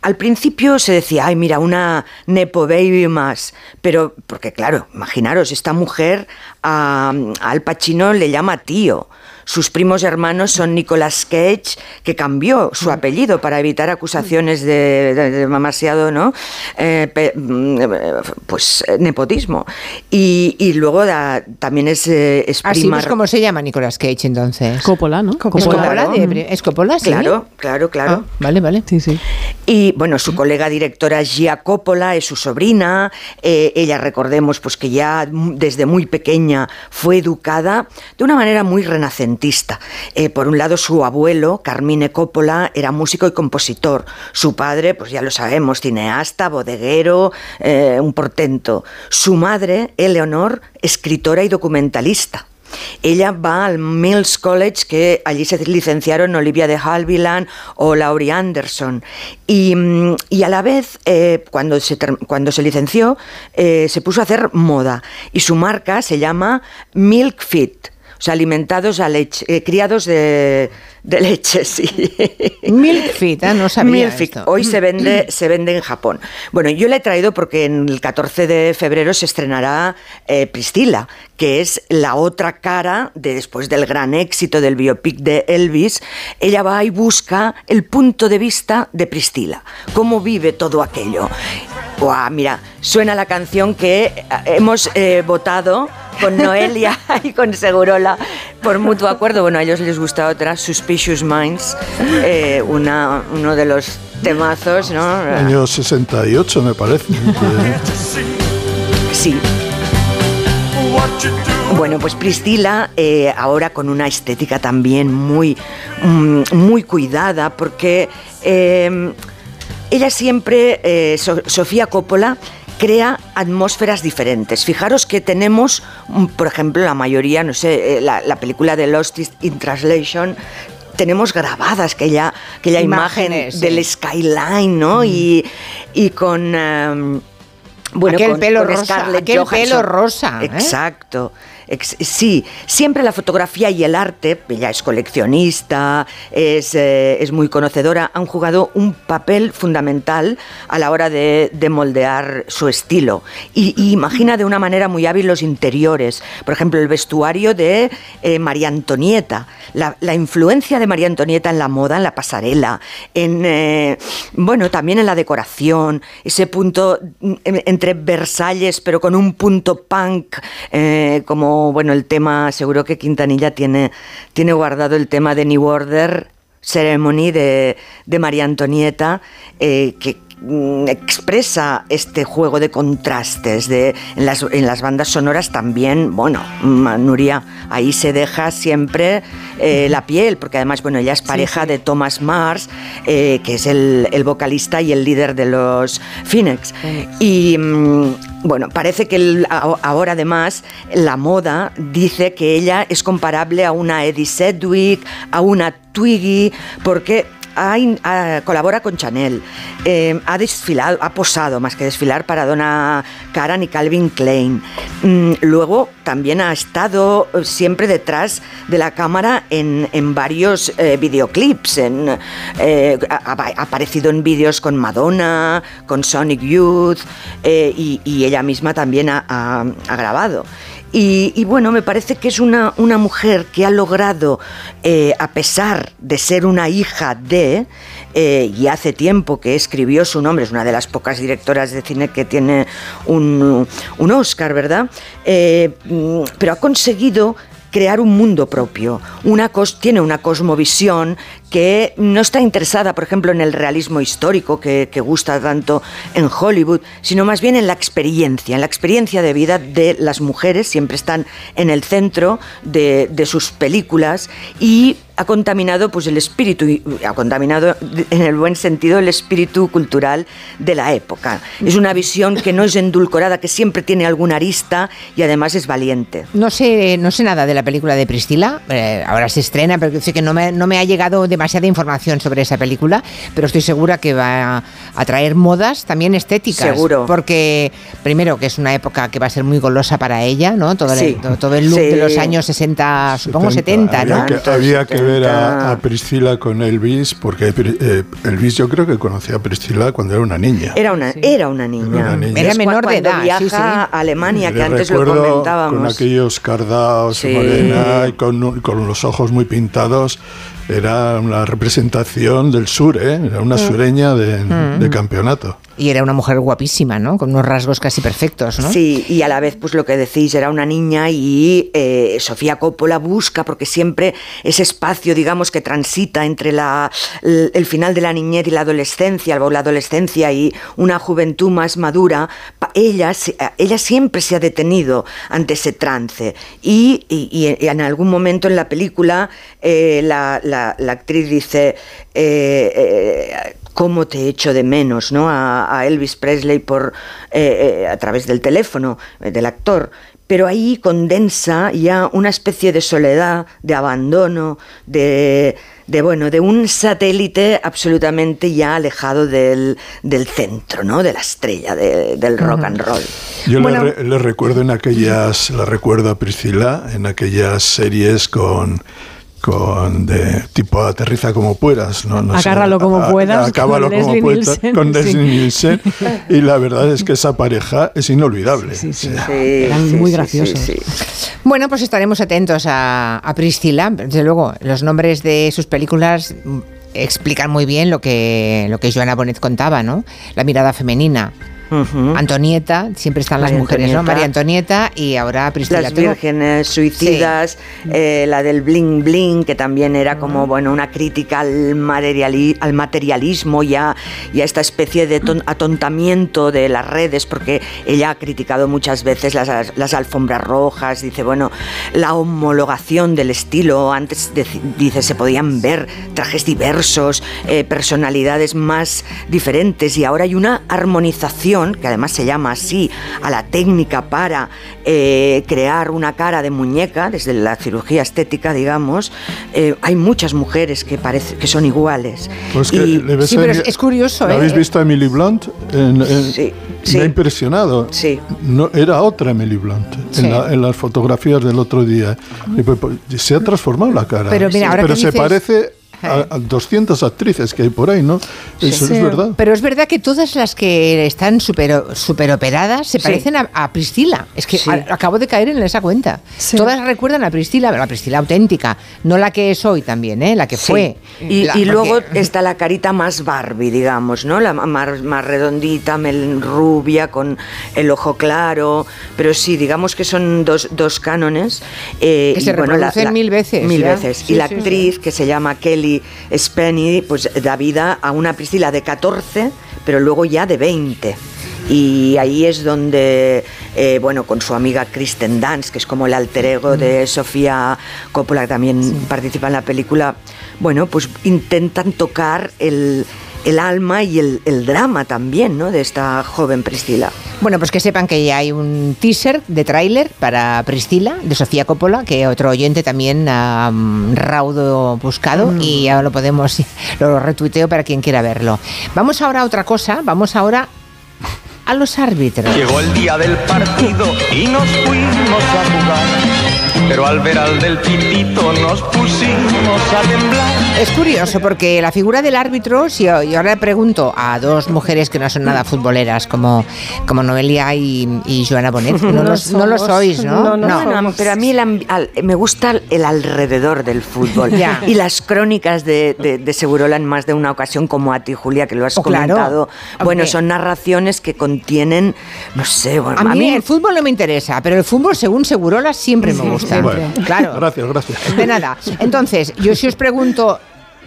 al principio se decía, ay, mira, una Nepo Baby más. Pero, porque claro, imaginaros, esta mujer a, Al Pacino le llama tío. Sus primos hermanos son Nicolas Cage, que cambió su apellido para evitar acusaciones de, de- de demasiado, ¿no? Eh, pe- mm, pues eh, nepotismo. Y, y luego da- también es, eh, es
Así
prima.
pues, ¿cómo se llama Nicolas Cage entonces?
Coppola, ¿no?
¿Es Coppola? de- ¿Es Coppola, sí?
Claro, claro, claro.
Ah, vale, vale.
Sí, sí.
Y bueno, su colega directora Gia Coppola es su sobrina. Eh, ella, recordemos, pues que ya desde muy pequeña fue educada de una manera muy renacentista. Eh, por un lado, su abuelo, Carmine Coppola, era músico y compositor. Su padre, pues ya lo sabemos, cineasta, bodeguero, eh, un portento. Su madre, Eleonor, escritora y documentalista. Ella va al Mills College, que allí se licenciaron Olivia de Havilland o Laurie Anderson. Y, mm, a la vez, eh, cuando, se, cuando se licenció, se puso a hacer moda. Y su marca se llama Milk Fit. O sea, alimentados a leche, eh, criados de, de leche, sí.
Milk Fit, ah, no sabía
Milk Fit.
esto.
Hoy se vende, se vende en Japón. Bueno, yo la he traído porque en el 14 de febrero se estrenará eh, Priscila, que es la otra cara de después del gran éxito del biopic de Elvis. Ella va y busca el punto de vista de Priscila, cómo vive todo aquello. Guau, mira, suena la canción que eh, hemos eh, votado con Noelia y con Segurola por mutuo acuerdo. Bueno, a ellos les gusta otra, Suspicious Minds, eh, una, uno de los temazos, ¿no?
Año 68, me parece.
Sí. Bueno, pues Priscila, eh, ahora con una estética también muy, mm, muy cuidada, porque ella siempre, eh, So- Sofía Coppola, crea atmósferas diferentes. Fijaros que tenemos, mm, por ejemplo, la mayoría, no sé, eh, la, la película de Lost in Translation, tenemos grabadas aquella, aquella imagen
Imágenes,
del
sí.
skyline, ¿no? Y, y con... em, bueno,
Aquel
con-
pelo
con
rosa, aquel
Johansson.
pelo rosa, ¿eh?
Exacto. Sí, siempre la fotografía y el arte, ella es coleccionista, es, eh, es muy conocedora, han jugado un papel fundamental a la hora de, de moldear su estilo. Y, imagina de una manera muy hábil los interiores. Por ejemplo, el vestuario de eh, María Antonieta, la, la influencia de María Antonieta en la moda, en la pasarela, en, eh, bueno, también en la decoración, ese punto mm, entre Versalles, pero con un punto punk, eh, bueno, el tema, seguro que Quintanilla tiene, tiene guardado el tema de New Order Ceremony de, de María Antonieta, eh, que expresa este juego de contrastes de, en, las, en las bandas sonoras también, bueno, mm, Nuria, ahí se deja siempre eh, la piel, porque además, bueno, ella es pareja de Thomas Mars, eh, que es el, el vocalista y el líder de los Phoenix. Y mm, bueno, parece que el- ahora además la moda dice que ella es comparable a una Eddie Sedgwick, a una Twiggy, porque colabora con Chanel, eh, ha desfilado, ha posado más que desfilar para Donna Karan y Calvin Klein. Mm, luego también ha estado eh, siempre detrás de la cámara en, en varios eh, videoclips. En, eh, ha, aparecido en vídeos con Madonna, con Sonic Youth y, ella misma también ha grabado. Y, bueno, me parece que es una, una mujer que ha logrado, eh, a pesar de ser una hija de, eh, y hace tiempo que escribió su nombre, es una de las pocas directoras de cine que tiene un, un Oscar, ¿verdad? Eh, mm, pero ha conseguido crear un mundo propio. Una cos- tiene una cosmovisión que no está interesada, por ejemplo, en el realismo histórico que, gusta tanto en Hollywood, sino más bien en la experiencia, en la experiencia de vida de las mujeres, siempre están en el centro de, de sus películas y ha contaminado pues el espíritu, ha contaminado en el buen sentido el espíritu cultural de la época. Es una visión que no es endulcorada, que siempre tiene alguna arista y además es valiente.
No sé, no sé nada de la película de Priscila, eh, ahora se estrena, pero sé que no me, ha llegado demasiada información sobre esa película, pero estoy segura que va a traer modas también estéticas.
Seguro.
Porque, primero, que es una época que va a ser muy golosa para ella, ¿no? Todo, el-
Sí.
todo, todo el look
Sí.
de los años 60, supongo 70,
había
¿no?
Que, había que ver a, a Priscila con Elvis, porque eh, Elvis yo creo que conocía a Priscila cuando era una niña.
Era una, era una niña.
Era una niña.
Era menor de edad,
viaja
sí, sí.
a Alemania, que antes lo comentábamos.
Con aquellos cardados
Sí.
morena y con, con los ojos muy pintados. Era una representación del sur, ¿eh? Era una
Mm.
sureña de,
Mm.
de campeonato.
Y era una mujer guapísima, ¿no? Con unos rasgos casi perfectos, ¿no?
Sí, y a la vez, pues lo que decís, era una niña y eh, Sofía Coppola busca, porque siempre ese espacio, digamos, que transita entre la, el, final de la niñez y la adolescencia, o la adolescencia y una juventud más madura, ella, se- ella siempre se ha detenido ante ese trance. Y, y- en algún momento en la película, eh, la, la- la actriz dice... eh, eh, cómo te echo de menos ¿no? a, a Elvis Presley por, eh, eh, a través del teléfono eh, del actor. pero ahí condensa ya una especie de soledad, de abandono, de, de bueno, de un satélite absolutamente ya alejado del, del centro, ¿no? De la estrella de- del rock and roll.
Yo
Bueno,
le, re- le recuerdo en aquellas, la recuerdo a Priscila, en aquellas series con con de tipo aterriza como puedas, no, no sé,
Agárralo como
a-
puedas,
acábalo
con
como
Leslie
puedas,
Nielsen,
con
sí.
Leslie Nielsen, y la verdad es que esa pareja es inolvidable.
Sí,
Eran
sí,
muy
sí,
graciosos.
sí,
Bueno, pues estaremos atentos a, a Priscila. Desde luego, los nombres de sus películas explican muy bien lo que, lo que Joana Bonet contaba, ¿no? La mirada femenina. Antonieta, siempre están las mujeres, ¿no? María Antonieta y ahora Priscila.
Las vírgenes suicidas, eh, la del bling bling, que también era como bueno una crítica al, materiali- al materialismo y a, y a esta especie de ton- atontamiento de las redes, porque ella ha criticado muchas veces las, las alfombras rojas, dice, bueno, la homologación del estilo, antes dice, se podían ver trajes diversos, eh, personalidades más diferentes, y ahora hay una armonización, que además se llama así, a la técnica para eh, crear una cara de muñeca, desde la cirugía estética, digamos, eh, hay muchas mujeres que, parece, que son iguales.
Pues que
Y-
le ves
Sí,
a
pero
Emi-
es- es curioso,
¿la
¿eh?
¿Habéis visto a Emily Blunt? En- en-
Sí,
Me ha impresionado. No, era otra Emily Blunt
Sí.
en, la- en las fotografías del otro día. Y pues, pues, se ha transformado la cara.
Pero mira, ahora
Pero se
dices-
parece a, a 200 actrices que hay por ahí, ¿no? Eso
Sí.
es verdad.
Pero es verdad que todas las que están super, super operadas se
Sí.
parecen a, a Priscila. Es que
Sí.
a- acabo de caer en esa cuenta. Todas recuerdan a Priscila, la Priscila auténtica, no la que es hoy también, ¿eh? la que
Sí.
fue.
Y,
La-
y luego
porque-
está la carita más Barbie, digamos, ¿no? La más, más redondita, mel- rubia, con el ojo claro. Pero sí, digamos que son dos, dos cánones. eh,
Que
y
se
bueno,
reproducen mil veces,
Mil
ya.
veces.
Sí,
y la
sí, sí.
actriz, que se llama Kelly Spenny, pues da vida a una Priscila de 14, pero luego ya de 20. Y ahí es donde, eh, bueno, con su amiga Kristen Dance, que es como el alter ego de Sofía Coppola, que también participa en la película, bueno, pues intentan tocar el, el alma y el, el drama también, ¿no? De esta joven Priscila.
Bueno, pues que sepan que ya hay un teaser de tráiler para Priscila, de Sofía Coppola, que otro oyente también ha mm, raudo buscado y ya lo podemos, lo retuiteo para quien quiera verlo. Vamos ahora a otra cosa, vamos ahora a los árbitros.
Llegó el día del partido y nos fuimos a jugar. Pero al ver al del pitito nos pusimos a temblar.
Es curioso porque la figura del árbitro, si yo, yo ahora le pregunto a dos mujeres que no son nada futboleras, como, como Noelia y, y Joana Bonet, no,
No
los- no lo sois, ¿no?
Bueno, pero a mí el al- me gusta el alrededor del fútbol.
Ya.
Y las crónicas de, de, de Segurola en más de una ocasión, como a ti, Julia, que lo has
Oh, claro.
comentado. Bueno,
Hombre.
son narraciones que contienen, no sé, bueno,
A mí el fútbol no me interesa, pero el fútbol, según Segurola, siempre me gusta.
Bueno,
Claro.
Gracias, gracias.
De nada. Entonces, yo si os pregunto,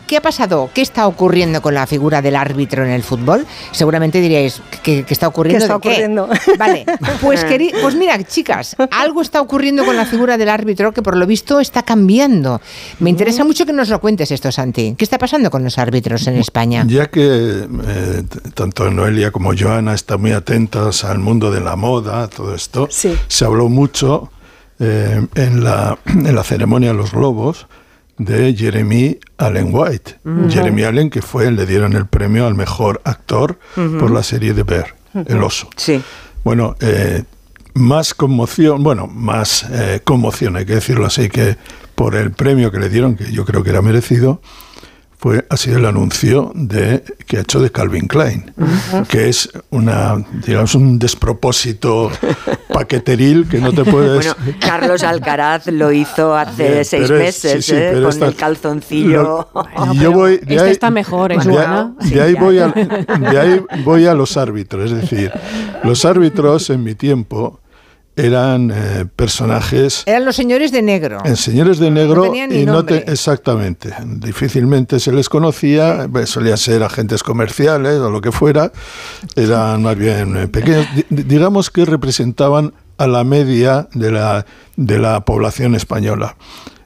¿qué ha pasado? ¿Qué está ocurriendo con la figura del árbitro en el fútbol? Seguramente diríais, ¿qué, qué está ocurriendo?
¿Qué está ocurriendo?
Vale, pues, pues mira, chicas, algo está ocurriendo con la figura del árbitro que por lo visto está cambiando. Me interesa mucho que nos lo cuentes esto, Santi. ¿Qué está pasando con los árbitros en España?
Ya que eh, tanto Noelia como Joana están muy atentas al mundo de la moda, todo esto, se habló mucho eh, en, la, en la ceremonia de los globos de Jeremy Allen White. Jeremy Allen, que fue, le dieron el premio al mejor actor por la serie de Bear, El oso.
Sí.
Bueno, eh, más conmoción, bueno, más eh, conmoción, hay que decirlo así, que por el premio que le dieron, que yo creo que era merecido, fue, ha sido el anuncio de, que ha hecho de Calvin Klein, que es una, digamos, un despropósito paqueteril que no te puedes...
Bueno, Carlos Alcaraz lo hizo hace
Bien,
seis
pero es-
meses,
sí, sí,
¿eh? con
esta-
el calzoncillo.
Y yo voy, de
este
ahí-
está mejor, ¿eh,
de, de ahí voy a, de ahí voy a los árbitros. Es decir, los árbitros en mi tiempo eran eh, personajes
Eran los señores de negro.
en señores de negro
tenían ni
y no te- exactamente. Difícilmente se les conocía, eh, solían ser agentes comerciales o lo que fuera, eran más bien eh, pequeños, Di- di- digamos que representaban a la media de la, de la población española.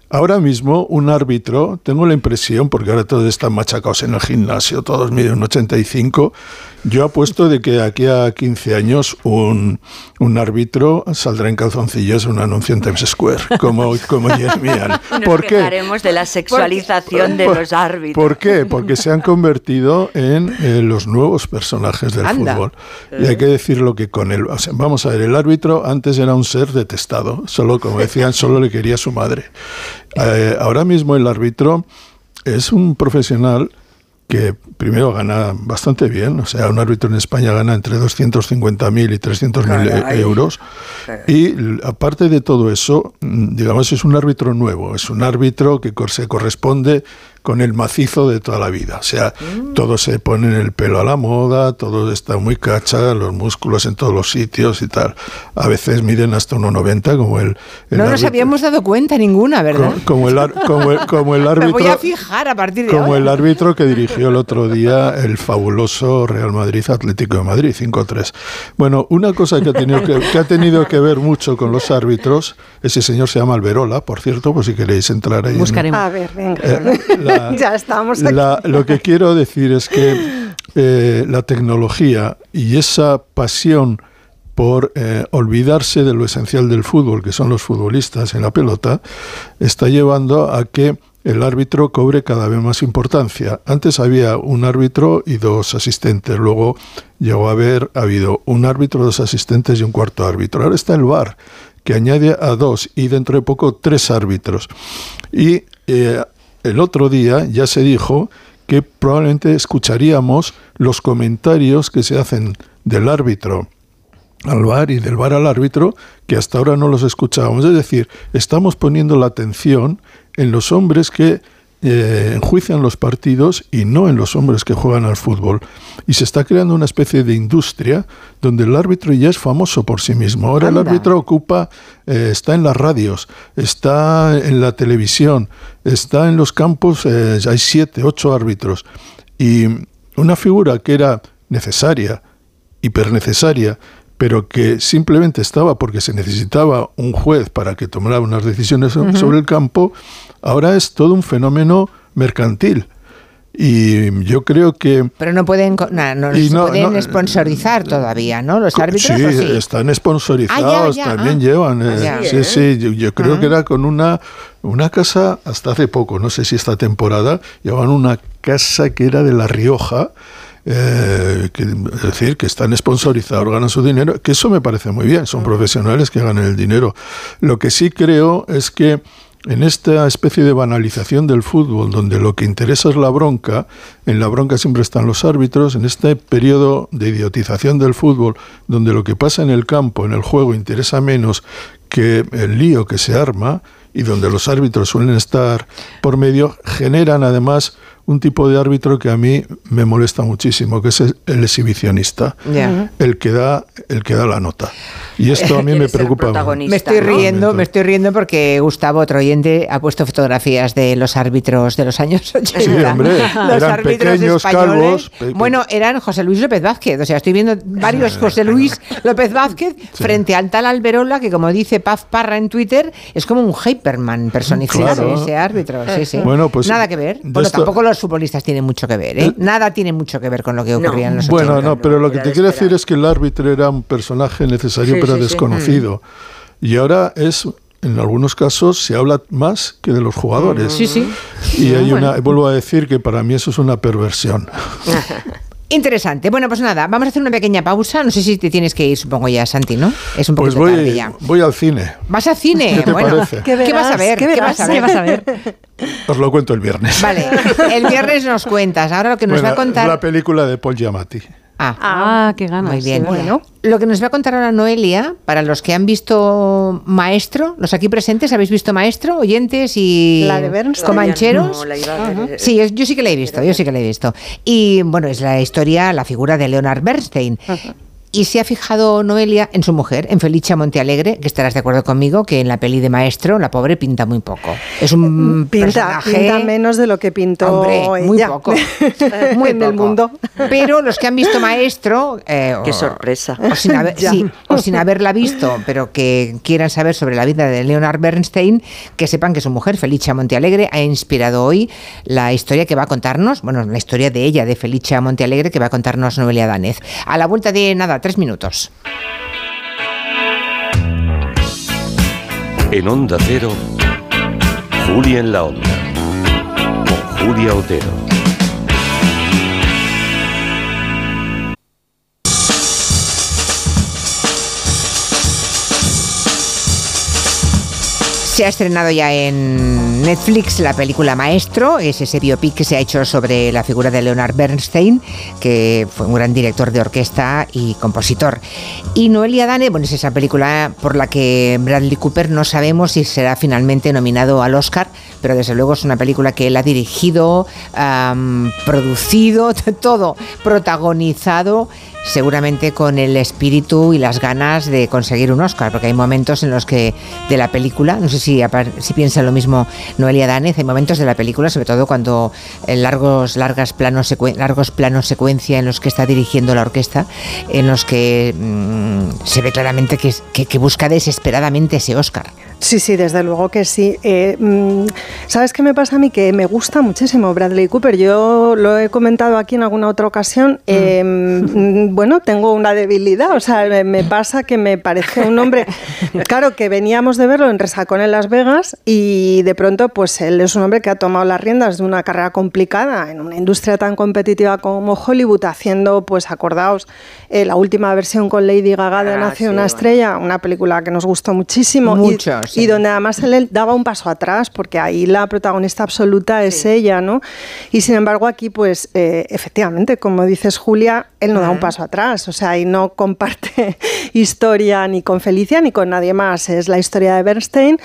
Ahora mismo un árbitro, tengo la impresión, porque ahora todos están machacados en el gimnasio, todos miden un 85, yo apuesto de que aquí a 15 años un, un árbitro saldrá en calzoncillos en un anuncio en Times Square, como, como Jeremian.
Nos
¿Por qué?
quejaremos de la sexualización de los árbitros.
¿Por qué? Porque se han convertido en eh, los nuevos personajes del
Anda.
fútbol. Y hay que decirlo que con el... o sea, vamos a ver, el árbitro antes era un ser detestado, solo, como decían, solo le quería su madre. Eh, ahora mismo el árbitro es un profesional que primero gana bastante bien, o sea, un árbitro en España gana entre 250.000 y 300.000
Caray.
euros. Y aparte de todo eso, mm, digamos, es un árbitro nuevo, es un árbitro que se corresponde con el macizo de toda la vida. O sea, todos se ponen el pelo a la moda, todo está muy cacha, los músculos en todos los sitios y tal. A veces miden hasta 1,90 como el, el
No nos
árbitro-
habíamos dado cuenta ninguna, ¿verdad?
co- como el, como el- como el
Me
árbitro
voy a fijar a partir de
como
ahora.
el árbitro que dirigió el otro día el fabuloso Real Madrid Atlético de Madrid, 5-3. Bueno, una cosa que ha, tenido que, que ha tenido que ver mucho con los árbitros, ese señor se llama Alberola, por cierto, por si queréis entrar ahí. en-
A ver, venga.
Eh, la-
ya estamos aquí.
la- lo que quiero decir es que eh, la tecnología y esa pasión por eh, olvidarse de lo esencial del fútbol, que son los futbolistas en la pelota, está llevando a que el árbitro cobre cada vez más importancia. Antes había un árbitro y dos asistentes, luego llegó a haber ha habido un árbitro, dos asistentes y un cuarto árbitro. Ahora está el VAR, que añade a dos y dentro de poco tres árbitros. Y eh, el otro día ya se dijo que probablemente escucharíamos los comentarios que se hacen del árbitro al VAR y del VAR al árbitro, que hasta ahora no los escuchábamos. Es decir, estamos poniendo la atención en los hombres que eh, enjuician los partidos y no en los hombres que juegan al fútbol. Y se está creando una especie de industria donde el árbitro ya es famoso por sí mismo. Ahora el árbitro ocupa, eh, está en las radios, está en la televisión, está en los campos, eh, hay siete, ocho árbitros. Y una figura que era necesaria, hipernecesaria, pero que simplemente estaba porque se necesitaba un juez para que tomara unas decisiones so-
Ujú.
sobre el campo, ahora es todo un fenómeno mercantil. Y yo creo que...
Pero no pueden, no, no,
Y no-
pueden
no-
sponsorizar todavía, ¿no? Los árbitros.
Sí,
¿o sí?
están sponsorizados,
Ah, ya, ya,
también
ah.
llevan. eh, sí, sí, yo, yo creo
Ah.
que era con una, una casa, hasta hace poco, no sé si esta temporada, llevaban una casa que era de La Rioja, eh, que- es decir, que están sponsorizados, ganan su dinero, que eso me parece muy bien, son profesionales que ganan el dinero. Lo que sí creo es que en esta especie de banalización del fútbol, donde lo que interesa es la bronca, en la bronca siempre están los árbitros, en este periodo de idiotización del fútbol, donde lo que pasa en el campo, en el juego, interesa menos que el lío que se arma, y donde los árbitros suelen estar por medio, generan además un tipo de árbitro que a mí me molesta muchísimo, que es el exhibicionista,
Ya.
el que da el que da la nota. Y esto a mí me preocupa.
Me estoy riendo, me estoy riendo porque Gustavo, otro oyente, ha puesto fotografías de los árbitros de los años 80.
Sí, hombre,
los
eran
árbitros
pequeños,
españoles.
calvos, pe-
Bueno, eran José Luis López Vázquez. O sea, estoy viendo varios José Luis López Vázquez frente al tal Alberola que, como dice Paz Parra en Twitter, es como un Hyperman personificado,
Claro.
ese árbitro. Sí, sí.
Bueno, pues,
Nada que ver. Bueno,
esto-
tampoco los futbolistas tienen mucho que ver. ¿eh?
Eh,
Nada tiene mucho que ver con lo que ocurría en los
Bueno,
80.
no, pero lo que te quiero decir es que el árbitro era un personaje necesario
Sí,
pero
sí, sí.
desconocido. Y ahora es, en algunos casos, se habla más que de los jugadores.
Sí, sí.
Y hay
Bueno.
una, vuelvo a decir que para mí eso es una perversión.
Interesante. Bueno, pues nada, vamos a hacer una pequeña pausa. No sé si te tienes que ir, supongo ya, Santi, ¿no? Es un
Pues
poquito tarde
voy,
ya.
voy al cine.
¿Vas al cine?
¿Qué te
bueno,
parece?
¿qué,
¿Qué
vas a ver?
¿Qué
vas a ver?
¿Qué vas a ver?
Os lo cuento el viernes.
Vale, el viernes nos cuentas. Ahora lo que nos
Bueno,
va a contar...
La película de Paul Giamatti.
Ah,
Ah, qué ganas.
muy bien. Bueno, lo que nos va a contar ahora Noelia, para los que han visto Maestro, los aquí presentes, ¿habéis visto Maestro? Oyentes y
La de Bernstein.
comancheros.
No, la iba a ver.
Sí, yo sí que la he visto, yo sí que la he visto. Y bueno, es la historia, la figura de Leonard Bernstein. Y se ha fijado Noelia en su mujer, en Felicia Montealegre, que estarás de acuerdo conmigo que en la peli de Maestro la pobre pinta muy poco. Es un
Pinta,
personaje
pinta menos de lo que pintó
Hombre, muy
ella
poco. Muy
en el mundo.
Pero los que han visto Maestro... eh,
Qué
o-
sorpresa.
O sin, haber-
Ya.
sí, o sin haberla visto, pero que quieran saber sobre la vida de Leonard Bernstein, que sepan que su mujer, Felicia Montealegre, ha inspirado hoy la historia que va a contarnos, bueno, la historia de ella, de Felicia Montealegre, que va a contarnos Noelia Danez. A la vuelta de nada, tres minutos.
En Onda Cero, Julia en la Onda. Con Julia Otero.
Se ha estrenado ya en Netflix la película Maestro, es ese biopic que se ha hecho sobre la figura de Leonard Bernstein, que fue un gran director de orquesta y compositor. Y Noelia Dane, bueno, es esa película por la que Bradley Cooper no sabemos si será finalmente nominado al Oscar, pero desde luego es una película que él ha dirigido, producido, todo, protagonizado seguramente con el espíritu y las ganas de conseguir un Oscar, porque hay momentos en los que de la película, no sé si, si piensa lo mismo Noelia Danez, hay momentos de la película, sobre todo cuando en largos, largas planos, largos planos secuencia en los que está dirigiendo la orquesta, en los que mm, se ve claramente que, que- que busca desesperadamente ese Oscar.
Sí, sí, desde luego que sí. Eh, mm, ¿Sabes qué me pasa a mí? Que me gusta muchísimo Bradley Cooper. Yo lo he comentado aquí en alguna otra ocasión. Eh, mm, bueno, tengo una debilidad. O sea, me, me pasa que me parece un hombre. Claro, que veníamos de verlo en Resacón en Las Vegas y de pronto, pues él es un hombre que ha tomado las riendas de una carrera complicada en una industria tan competitiva como Hollywood, haciendo, pues acordaos, eh, la última versión con Lady Gaga de
Ah,
Nace
sí,
una
bueno.
estrella, una película que nos gustó muchísimo.
Mucho, sí.
y donde además él, daba un paso atrás, porque ahí la protagonista absoluta es ella, ¿no? Y sin embargo aquí, pues eh, efectivamente, como dices Julia, él no da un paso atrás, o sea, y no comparte historia ni con Felicia ni con nadie más. Es la historia de Bernstein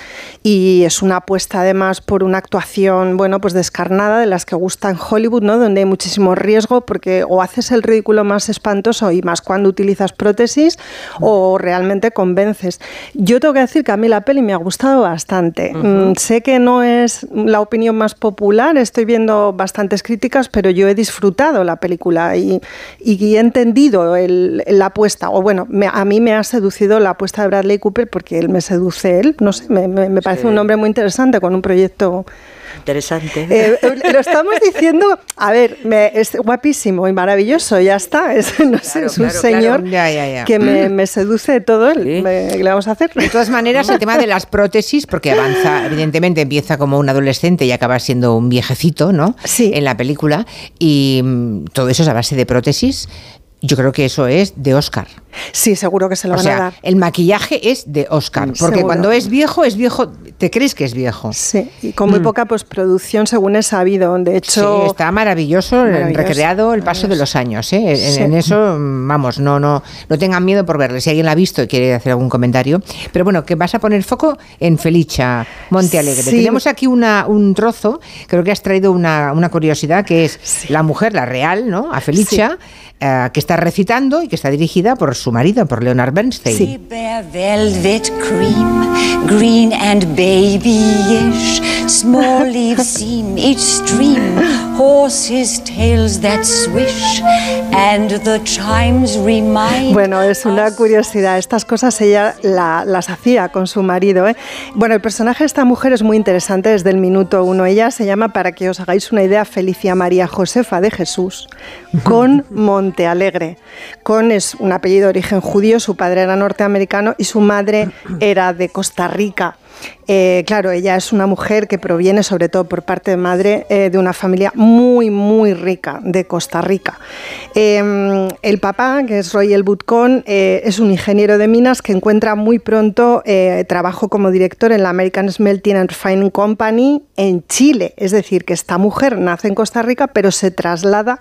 y es una apuesta además por una actuación, bueno, pues descarnada de las que gusta en Hollywood, ¿no? Donde hay muchísimo riesgo porque o haces el ridículo más espantoso y más cuando utilizas prótesis o realmente convences. Yo tengo que decir que a mí la peli me ha gustado bastante. Mm, sé que no es la opinión más popular, estoy viendo bastantes críticas, pero yo he disfrutado la película y, y he entendido el- la apuesta, o bueno, me- a mí me ha seducido la apuesta de Bradley Cooper porque él me seduce él, no sé, me, me- me parece
Sí.
un hombre muy interesante con un proyecto
Interesante.
eh, eh, lo estamos diciendo, a ver, me- es guapísimo y maravilloso, ya está. Es, no sé, es un
claro,
señor
claro. Ya, ya, ya.
que me, me seduce todo él. Me- ¿Qué le vamos a hacer?
De todas maneras, el tema de las prótesis, porque avanza, evidentemente empieza como un adolescente y acaba siendo un viejecito, ¿no?
Sí.
En la película. Y mm, todo eso es a base de prótesis. Yo creo que eso es de Oscar.
Sí, seguro que se lo
O
van a
sea,
dar.
el maquillaje es de Oscar. Porque
Seguro.
cuando es viejo, es viejo. Te crees que es viejo.
Sí, y con muy poca postproducción, según he sabido. De hecho,
Sí, está maravilloso,
Maravilloso,
recreado el paso de los años. ¿eh? En,
Sí.
en eso, mm, vamos, no, no, no tengan miedo por verle. Si alguien la ha visto y quiere hacer algún comentario. Pero bueno, que vas a poner foco en Felicia Montealegre.
Sí.
Tenemos aquí una, un trozo, creo que has traído una, una curiosidad, que es la mujer, la real, ¿no? A Felicia, eh, que está recitando y que está dirigida por su marido, por Leonard Bernstein.
Bare velvet cream, green and babyish. Small leaves seam each stream, horses' tails that swish, and the chimes remind.
Bueno, es una curiosidad. Estas cosas ella la- las hacía con su marido. ¿eh? Bueno, el personaje de esta mujer es muy interesante desde el minuto uno. Ella se llama, para que os hagáis una idea, Felicia María Josefa de Jesús, con Montealegre. Con es un apellido de origen judío, su padre era norteamericano y su madre era de Costa Rica. Eh, claro, ella es una mujer que proviene, sobre todo por parte de madre, eh, de una familia muy, muy rica de Costa Rica. Eh, el papá, que es Roy Elbutcon, eh, es un ingeniero de minas que encuentra muy pronto trabajo como director en la American Smelting and Refining Company en Chile. Es decir, que esta mujer nace en Costa Rica, pero se traslada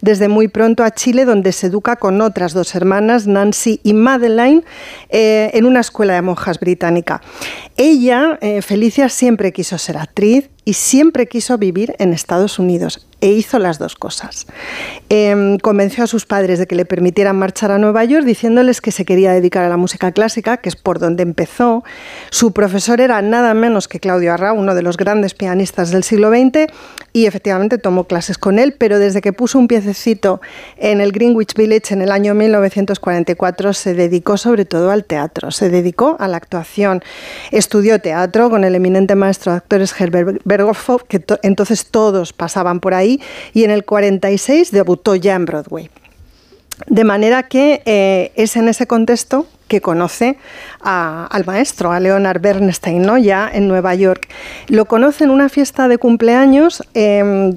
desde muy pronto a Chile, donde se educa con otras dos hermanas, Nancy y Madeleine, en una escuela de monjas británica. Ella, Felicia, siempre quiso ser actriz y siempre quiso vivir en Estados Unidos e hizo las dos cosas. Em, convenció a sus padres de que le permitieran marchar a Nueva York diciéndoles que se quería dedicar a la música clásica, que es por donde empezó. Su profesor era nada menos que Claudio Arrau, uno de los grandes pianistas del siglo XX, y efectivamente tomó clases con él, pero desde que puso un piececito en el Greenwich Village en el año 1944 se dedicó sobre todo al teatro, se dedicó a la actuación. Estudió teatro con el eminente maestro de actores Herbert Que to- entonces todos pasaban por ahí, y en el 46 debutó ya en Broadway. De manera que eh, es en ese contexto que conoce al maestro, a Leonard Bernstein, ¿no? ya en Nueva York. Lo conoce en una fiesta de cumpleaños eh,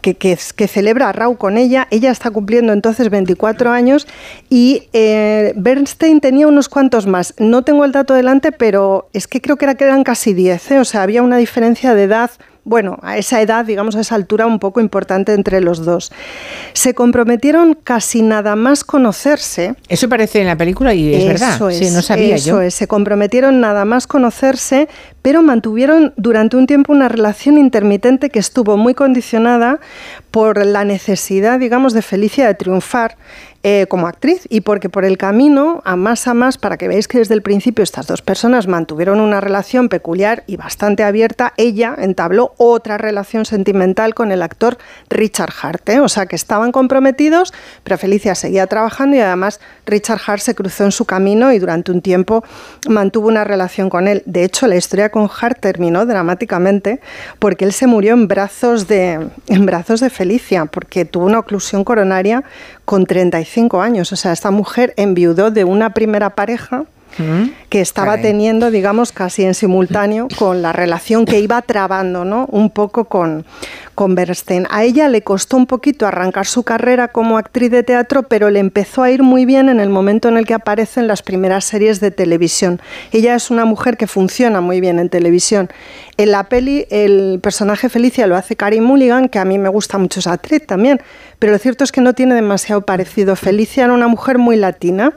que, que- celebra Rau con ella. Ella está cumpliendo entonces 24 años y eh, Bernstein tenía unos cuantos más. No tengo el dato delante, pero es que creo que, era, que eran casi 10. ¿eh? O sea, había una diferencia de edad bueno, a esa edad, digamos, a esa altura un poco importante entre los dos. Se comprometieron casi nada más conocerse.
Eso parece en la película y es verdad.
Eso
sí,
es,
no sabía
eso
yo.
es. Se comprometieron nada más conocerse, pero mantuvieron durante un tiempo una relación intermitente que estuvo muy condicionada por la necesidad, digamos, de Felicia de triunfar eh, como actriz y porque por el camino, a más a más, para que veáis que desde el principio estas dos personas mantuvieron una relación peculiar y bastante abierta, ella entabló otra relación sentimental con el actor Richard Hart, o sea que estaban comprometidos, pero Felicia seguía trabajando y además Richard Hart se cruzó en su camino y durante un tiempo mantuvo una relación con él. De hecho, la historia con Hart terminó dramáticamente porque él se murió en brazos de, en brazos de Felicia, porque tuvo una oclusión coronaria con 35 años. O sea, esta mujer enviudó de una primera pareja que estaba
Caray.
teniendo, digamos, casi en simultáneo con la relación que iba trabando, ¿no? Un poco con, con Bernstein. A ella le costó un poquito arrancar su carrera como actriz de teatro, pero le empezó a ir muy bien en el momento en el que aparece en las primeras series de televisión. Ella es una mujer que funciona muy bien en televisión. En la peli, el personaje Felicia lo hace Carey Mulligan, que a mí me gusta mucho esa actriz también, pero lo cierto es que no tiene demasiado parecido. Felicia era una mujer muy latina,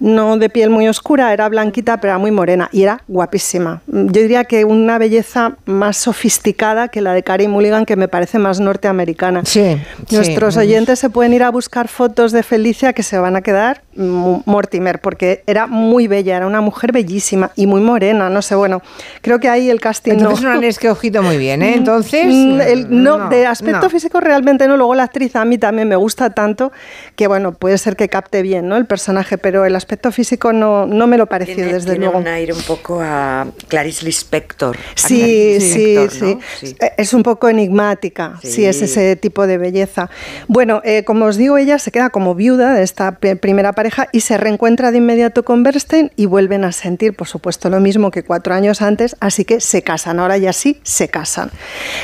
no de piel muy oscura, era blanquita, pero era muy morena y era guapísima. Yo diría que una belleza más sofisticada que la de Carey Mulligan, que me parece más norteamericana.
Sí,
Nuestros
sí.
oyentes se pueden ir a buscar fotos de Felicia que se van a quedar mu- Mortimer, porque era muy bella, era una mujer bellísima y muy morena, no sé, bueno, creo que ahí el casting
Entonces
no...
no han escogido muy bien, ¿eh? Entonces.
Mm, el- no, de aspecto
no.
físico realmente no. Luego la actriz a mí también me gusta tanto que, bueno, puede ser que capte bien ¿no? el personaje, pero el aspecto físico no, no me lo pareció,
Tiene,
desde
tiene
luego.
un aire un poco a Clarice Lispector.
Sí,
Clarice
sí, sí, Es un poco enigmática, sí.
Sí.
es ese tipo de belleza. Bueno, eh, como os digo, ella se queda como viuda de esta primera pareja y se reencuentra de inmediato con Bernstein y vuelven a sentir, por supuesto, lo mismo que cuatro años antes, así que se casan. Ahora ya sí, se casan.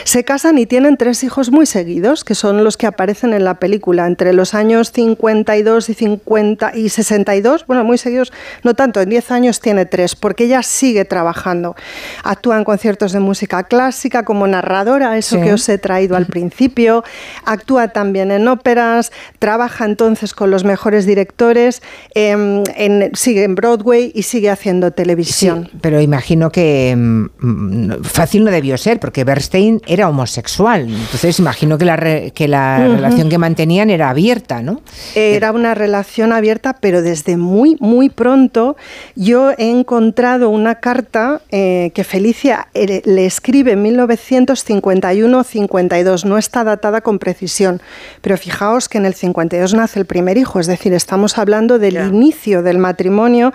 Se casan y tienen tres hijos muy seguidos, que son los que aparecen en la película, entre los años 52 y 50 y 62, bueno, muy seguidos, no tanto, en 10 años tiene tres, porque ella sigue trabajando. Actúa en conciertos de música clásica como narradora, eso
Sí.
que os he traído al principio, actúa también en óperas, trabaja entonces con los mejores directores, em, en- sigue en Broadway y sigue haciendo televisión.
Sí, pero imagino que mm, mm, fácil no debió ser, porque Bernstein era homosexual. Entonces imagino que la, re- que la relación que mantenían era abierta, ¿no?
Era una relación abierta, pero desde muy, muy pronto yo he encontrado una carta eh, que Felicia eh, le escribe en 1951-52. No está datada con precisión, pero fijaos que en el 52 nace el primer hijo, es decir, estamos hablando del inicio del matrimonio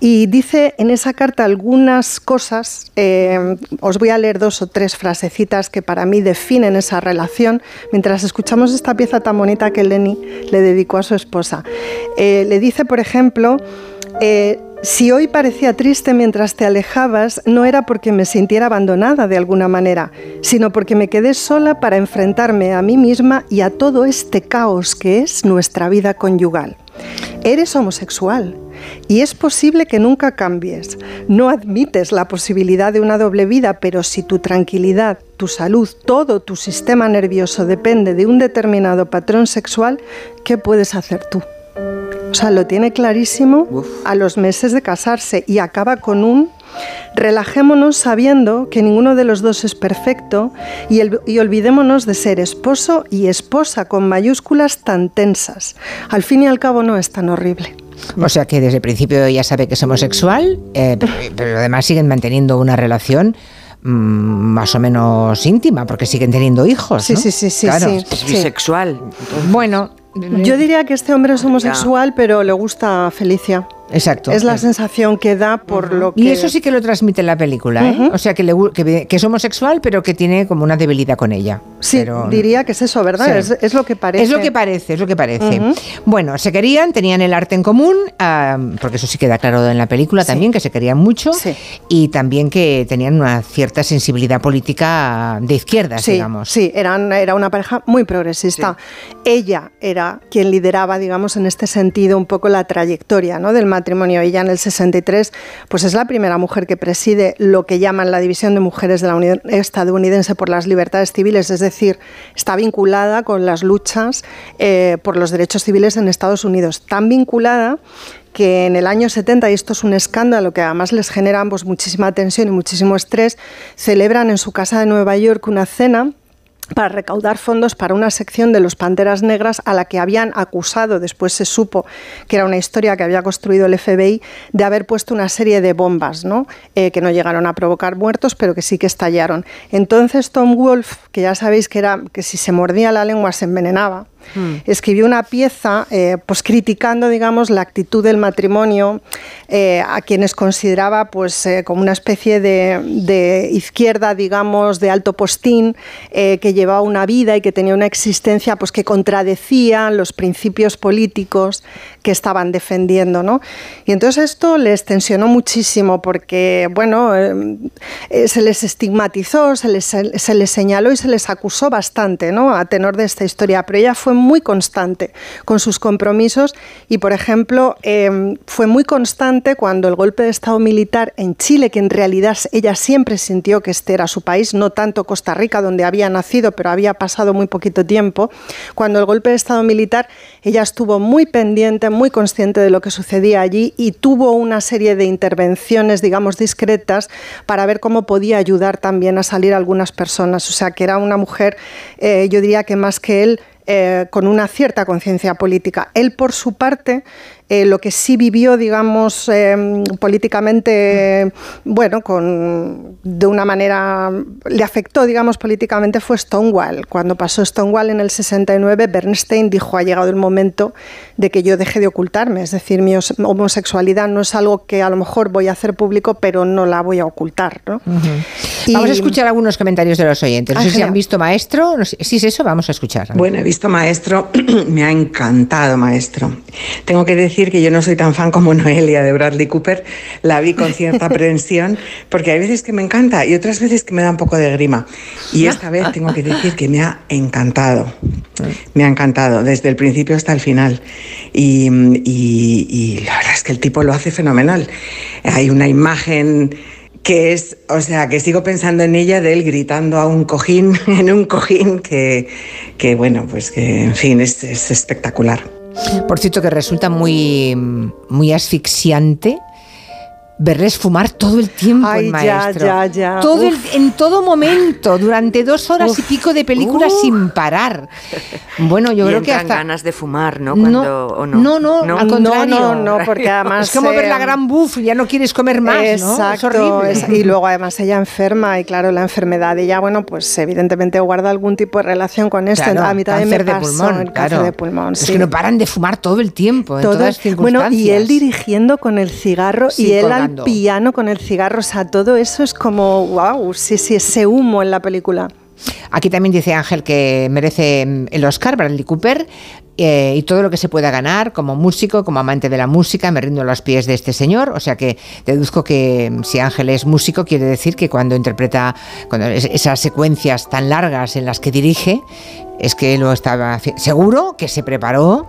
y dice en esa carta algunas cosas, eh, os voy a leer dos o tres frasecitas que para mí definen esa relación, mientras escuchamos esta pieza tan bonita que Lenny le dedicó a su esposa. Eh, le dice, por ejemplo, eh, si hoy parecía triste mientras te alejabas, no era porque me sintiera abandonada de alguna manera, sino porque me quedé sola para enfrentarme a mí misma y a todo este caos que es nuestra vida conyugal. Eres homosexual y es posible que nunca cambies. No admites la posibilidad de una doble vida, pero si tu tranquilidad, tu salud, todo tu sistema nervioso depende de un determinado patrón sexual, ¿qué puedes hacer tú? O sea, lo tiene clarísimo a los meses de casarse y acaba con un Relajémonos sabiendo que ninguno de los dos es perfecto y, el- y olvidémonos de ser esposo y esposa con mayúsculas tan tensas. Al fin y al cabo no es tan horrible.
O sea que desde el principio ya sabe que es homosexual, eh, pero, pero además siguen manteniendo una relación mm, más o menos íntima, porque siguen teniendo hijos.
Sí,
¿no?
sí, sí, sí,
Claro.
sí.
Es bisexual.
Bueno,
Yo diría que este hombre es homosexual, pero le gusta a Felicia.
Exacto.
Es la sensación que da por lo que...
Y eso sí que lo transmite en la película, ¿eh? O sea, que, le que, que es homosexual, pero que tiene como una debilidad con ella.
Sí,
Pero-
diría que es eso, ¿verdad?
Sí.
Es, es lo que parece.
Es lo que parece, es lo que parece. Bueno, se querían, tenían el arte en común, porque eso sí queda claro en la película también, que se querían mucho, y también que tenían una cierta sensibilidad política de izquierdas,
Sí,
digamos.
sí, eran, era una pareja muy progresista. Ella era quien lideraba, digamos, en este sentido un poco la trayectoria ¿no? del matrimonio. Ella en el 63, pues es la primera mujer que preside lo que llaman la División de Mujeres de la Unión Estadounidense por las Libertades Civiles, es decir, está vinculada con las luchas eh, por los derechos civiles en Estados Unidos. Tan vinculada que en el año 70, y esto es un escándalo que además les genera a ambos muchísima tensión y muchísimo estrés, celebran en su casa de Nueva York una cena para recaudar fondos para una sección de los Panteras Negras a la que habían acusado, después se supo que era una historia que había construido el FBI, de haber puesto una serie de bombas, ¿no? Eh, que no llegaron a provocar muertos, pero que sí que estallaron. Entonces Tom Wolfe, que ya sabéis que era que si se mordía la lengua se envenenaba, escribió una pieza eh, pues criticando digamos la actitud del matrimonio eh, a quienes consideraba pues eh, como una especie de, de izquierda digamos de alto postín eh, que llevaba una vida y que tenía una existencia pues que contradecía los principios políticos que estaban defendiendo ¿no? y entonces esto les tensionó muchísimo porque bueno se les estigmatizó se les, se les señaló y se les acusó bastante ¿no? a tenor de esta historia pero ella fue muy constante con sus compromisos y, por ejemplo, eh, fue muy constante cuando el golpe de Estado militar en Chile, que en realidad ella siempre sintió que este era su país, no tanto Costa Rica, donde había nacido, pero había pasado muy poquito tiempo, cuando el golpe de Estado militar, ella estuvo muy pendiente, muy consciente de lo que sucedía allí y tuvo una serie de intervenciones, digamos, discretas para ver cómo podía ayudar también a salir algunas personas. O sea, que era una mujer, eh, yo diría que más que él, eh, con una cierta conciencia política. Él, por su parte, eh, lo que sí vivió, digamos, eh, políticamente, bueno, con, de una manera, le afectó, digamos, políticamente fue Stonewall. Cuando pasó Stonewall en el 69, Bernstein dijo, ha llegado el momento de que yo deje de ocultarme, es decir, mi os- homosexualidad no es algo que a lo mejor voy a hacer público, pero no la voy a ocultar. ¿no? Y-
Vamos a escuchar algunos comentarios de los oyentes. No
Ah,
sé si han visto Maestro. No sé- si es eso, vamos a escuchar.
Bueno, he visto Maestro, me ha encantado Maestro. Tengo que decir que yo no soy tan fan como Noelia de Bradley Cooper, la vi con cierta aprensión, porque hay veces que me encanta y otras veces que me da un poco de grima. Y esta vez tengo que decir que me ha encantado, me ha encantado, desde el principio hasta el final. Y, y- y la verdad es que el tipo lo hace fenomenal. Hay una imagen que es, o sea, que sigo pensando en ella de él gritando a un cojín, en un cojín que, que bueno, pues que, en fin, es, es espectacular.
Por cierto, que resulta muy, muy asfixiante verles fumar todo el tiempo
Ay,
el
ya,
maestro.
ya, ya.
Todo el- en todo momento, durante dos horas y
Uf.
pico de película
Uf.
sin parar. Bueno, yo
y
creo que hasta.
ganas de fumar, ¿no?
No,
Cuando, ¿o no?
no, no, al contrario.
No, no, no, porque además,
Es como ver la
eh,
gran buff, ya no quieres comer más, ¿no? Es
Exacto,
horrible.
es- y luego además ella enferma y claro, la enfermedad de ella, bueno, pues evidentemente guarda algún tipo de relación con esto.
Claro,
a mí también me
de
pasó
pulmón,
el cáncer
claro.
de pulmón.
Es
sí.
que no paran de fumar todo el tiempo, en
Todo-
todas
bueno,
circunstancias.
y él dirigiendo con el cigarro
Sí,
y él
colgando.
Piano con el cigarro, o sea, todo eso es como, wow, sí, sí, ese humo en la película.
Aquí también dice Ángel que merece mm, el Oscar Bradley Cooper eh, y todo lo que se pueda ganar como músico, como amante de la música, me rindo a los pies de este señor. O sea que deduzco que mm, si Ángel es músico, quiere decir que cuando interpreta cuando es- esas secuencias tan largas en las que dirige, es que lo estaba seguro que se preparó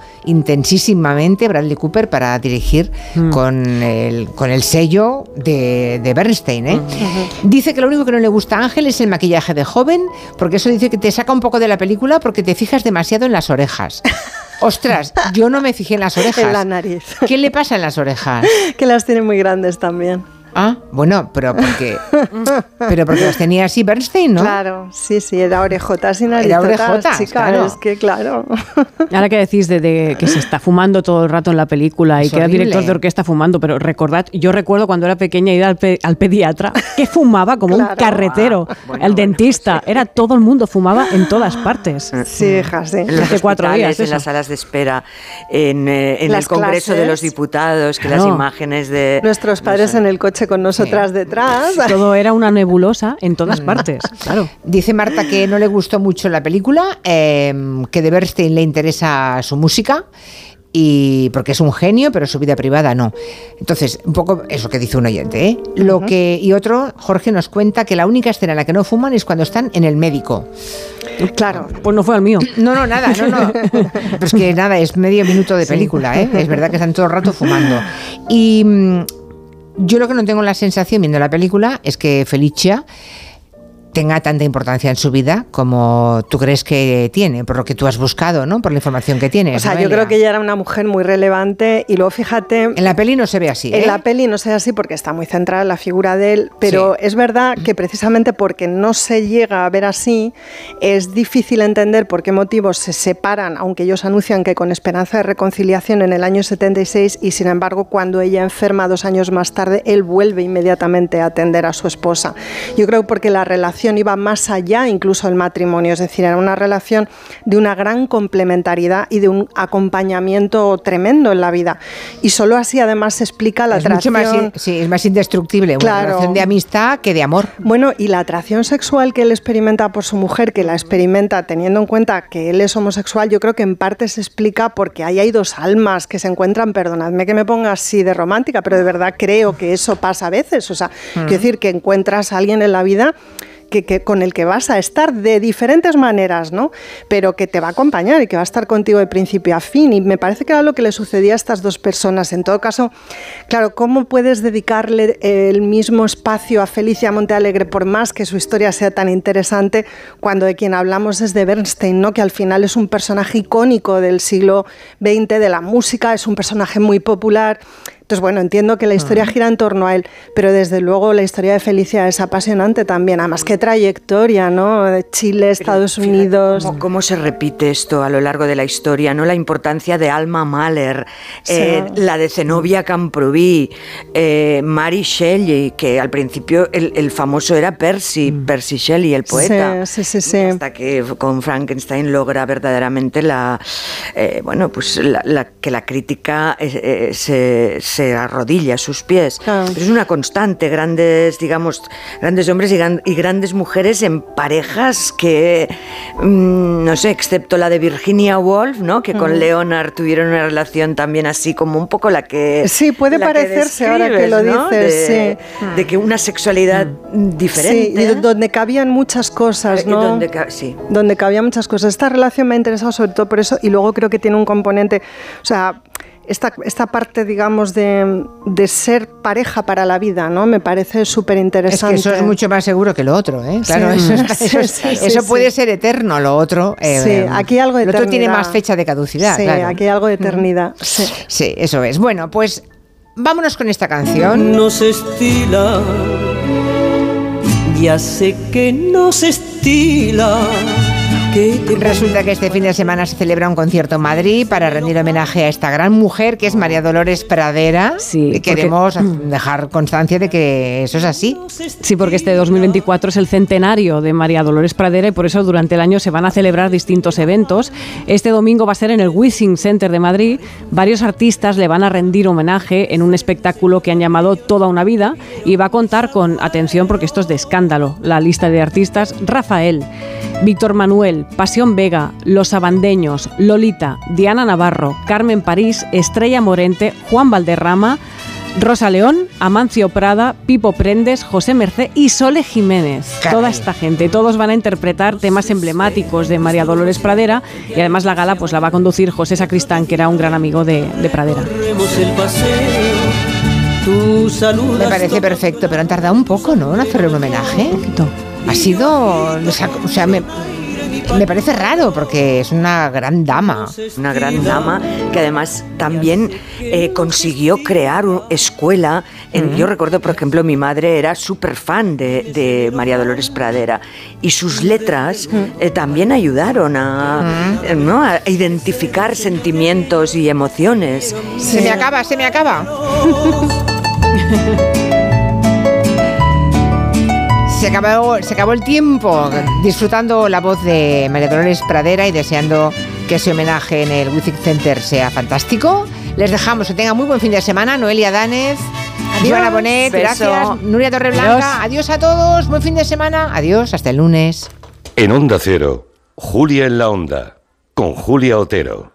intensísimamente Bradley Cooper para dirigir con, el, con el sello de, de Bernstein. ¿eh? Dice que lo único que no le gusta a Ángel es el maquillaje de joven, porque eso dice que te saca un poco de la película porque te fijas demasiado en las orejas. Ostras, yo no me fijé en las orejas.
En la nariz.
¿Qué le pasa en las orejas?
que las tiene muy grandes también.
Ah, bueno, pero porque, pero porque las tenía así Bernstein, ¿no?
Claro, sí, sí, era orejotas y
Era
narizotas,
orejotas,
chica,
claro.
es que claro.
Ahora que decís de, de que se está fumando todo el rato en la película y
Es
que era director de orquesta fumando, pero recordad, yo recuerdo cuando era pequeña ir al, pe- al pediatra que fumaba como un
Claro.
carretero,
Ah, bueno,
el
bueno,
dentista, era todo el mundo fumaba en todas partes.
Sí, hija, sí.
En los
Hace cuatro días,
en
eso.
las salas de espera, en, eh, en el Congreso de
clases.
los Diputados, que
Claro.
las imágenes de...
Nuestros padres en el coche con nosotras detrás.
Todo era una nebulosa en
Mm.
todas partes, claro.
Dice Marta que no le gustó mucho la película, eh, que de Bernstein le interesa su música. Y porque es un genio, pero su vida privada no. Entonces, un poco eso que dice un oyente, ¿eh? Lo que, y otro, Jorge nos cuenta que la única escena en la que no fuman es cuando están en el médico.
Claro.
Pues no fue al mío.
No, no, nada, no, no. Pero es que nada, es medio minuto de película, ¿eh? Es verdad que están todo el rato fumando. Y mm, yo lo que no tengo la sensación viendo la película es que Felicia tenga tanta importancia en su vida como tú crees que tiene, por lo que tú has buscado, ¿no? Por la información que tienes.
O sea, yo creo que ella era una mujer muy relevante y luego fíjate...
En la peli no se ve así, ¿eh?
En la peli no se ve así porque está muy centrada en la figura de él, pero es verdad que precisamente porque no se llega a ver así, es difícil entender por qué motivos se separan, aunque ellos anuncian que con esperanza de reconciliación en el año 76 y sin embargo cuando ella enferma dos años más tarde, él vuelve inmediatamente a atender a su esposa. Yo creo porque la relación iba más allá incluso del matrimonio, es decir, era una relación de una gran complementariedad y de un acompañamiento tremendo en la vida. Y solo así además se explica la
es mucho
atracción.
más, in- sí, es más indestructible una
Claro.
relación de amistad que de amor.
Bueno, y la atracción sexual que él experimenta por su mujer, que la experimenta teniendo en cuenta que él es homosexual, yo creo que en parte se explica porque ahí hay dos almas que se encuentran, perdonadme que me ponga así de romántica, pero de verdad creo que eso pasa a veces. O sea, quiero decir que encuentras a alguien en la vida que, con el que vas a estar de diferentes maneras, ¿no? Pero que te va a acompañar y que va a estar contigo de principio a fin. Y me parece que era lo que le sucedía a estas dos personas. En todo caso, claro, ¿cómo puedes dedicarle el mismo espacio a Felicia Montealegre por más que su historia sea tan interesante cuando de quien hablamos es de Bernstein, ¿no? Que al final es un personaje icónico del siglo XX de la música, es un personaje muy popular. Entonces, bueno, entiendo que la historia gira en torno a él, pero desde luego la historia de Felicia es apasionante también. Además, qué trayectoria, ¿no? De Chile, Estados Unidos.
¿Cómo, cómo se repite esto a lo largo de la historia? ¿no? La importancia de Alma Mahler, eh, la de Zenobia Camprubí, eh, Mary Shelley, que al principio el, el famoso era Percy, Percy Shelley, el poeta.
Sí, sí, sí, sí.
Hasta que con Frankenstein logra verdaderamente la, eh, bueno, pues la, la- que la crítica se, se arrodilla a sus pies. Pero es una constante, grandes, digamos, grandes hombres y, gran- y grandes mujeres en parejas que, mm, no sé, excepto la de Virginia Woolf, ¿no? Que con. Leonard tuvieron una relación también así como un poco la que...
Sí, puede
que
parecerse ahora que lo dices,
de,
sí.
de que una sexualidad diferente...
Sí, y do- donde cabían muchas cosas,
Eh,
¿no?
donde sí.
donde cabía muchas cosas. Esta relación me ha interesado sobre todo por eso y luego creo que tiene un componente, o sea, esta, esta parte, digamos, de, de ser pareja para la vida, ¿no? Me parece súper
Es
interesante.
que eso es mucho más seguro que lo otro, ¿eh? Claro,
Sí.
eso,
Sí,
eso,
sí, sí,
eso
sí.
puede ser eterno, lo otro. eh,
Sí, aquí hay algo de
Lo otro tiene más fecha de caducidad.
Sí,
claro.
aquí hay algo de eternidad. Sí.
Sí, eso es. Bueno, pues vámonos con esta canción.
No se estila, ya sé que no se estila.
Resulta que este fin de semana se celebra un concierto en Madrid para rendir homenaje a esta gran mujer que es María Dolores Pradera.
Sí,
y queremos dejar constancia de que eso es así.
Sí, porque este 2024 es el centenario de María Dolores Pradera y por eso durante el año se van a celebrar distintos eventos. Este domingo va a ser en el Wishing Center de Madrid. Varios artistas le van a rendir homenaje en un espectáculo que han llamado Toda una vida y va a contar con, atención porque esto es de escándalo, la lista de artistas, Rafael, Víctor Manuel, Pasión Vega, Los Abandeños, Lolita, Diana Navarro, Carmen París, Estrella Morente, Juan Valderrama, Rosa León, Amancio Prada, Pipo Prendes, José Mercé y Sole Jiménez. Toda esta gente, todos van a interpretar temas emblemáticos de María Dolores Pradera y además la gala pues la va a conducir José Sacristán, que era un gran amigo de, de Pradera.
Me parece perfecto, pero han tardado un poco, ¿no? En hacerle un homenaje. Ha sido. O sea, o sea, me- me parece raro porque es una gran dama.
Una gran dama que además también eh, consiguió crear una escuela. En- Yo recuerdo, por ejemplo, mi madre era súper fan de, de María Dolores Pradera y sus letras eh, también ayudaron a, ¿no? a identificar sentimientos y emociones.
Se me acaba, se me acaba. Se acabó, se acabó el tiempo disfrutando la voz de María Dolores Pradera y deseando que ese homenaje en el Wizzing Center sea fantástico. Les dejamos que tengan muy buen fin de semana. Noelia Danez,
Adiós.
Joana Bonet,
Beso.
gracias. Nuria Torreblanca, adiós a todos. Buen fin de semana. Adiós, hasta el lunes.
En Onda Cero, Julia en la Onda, con Julia Otero.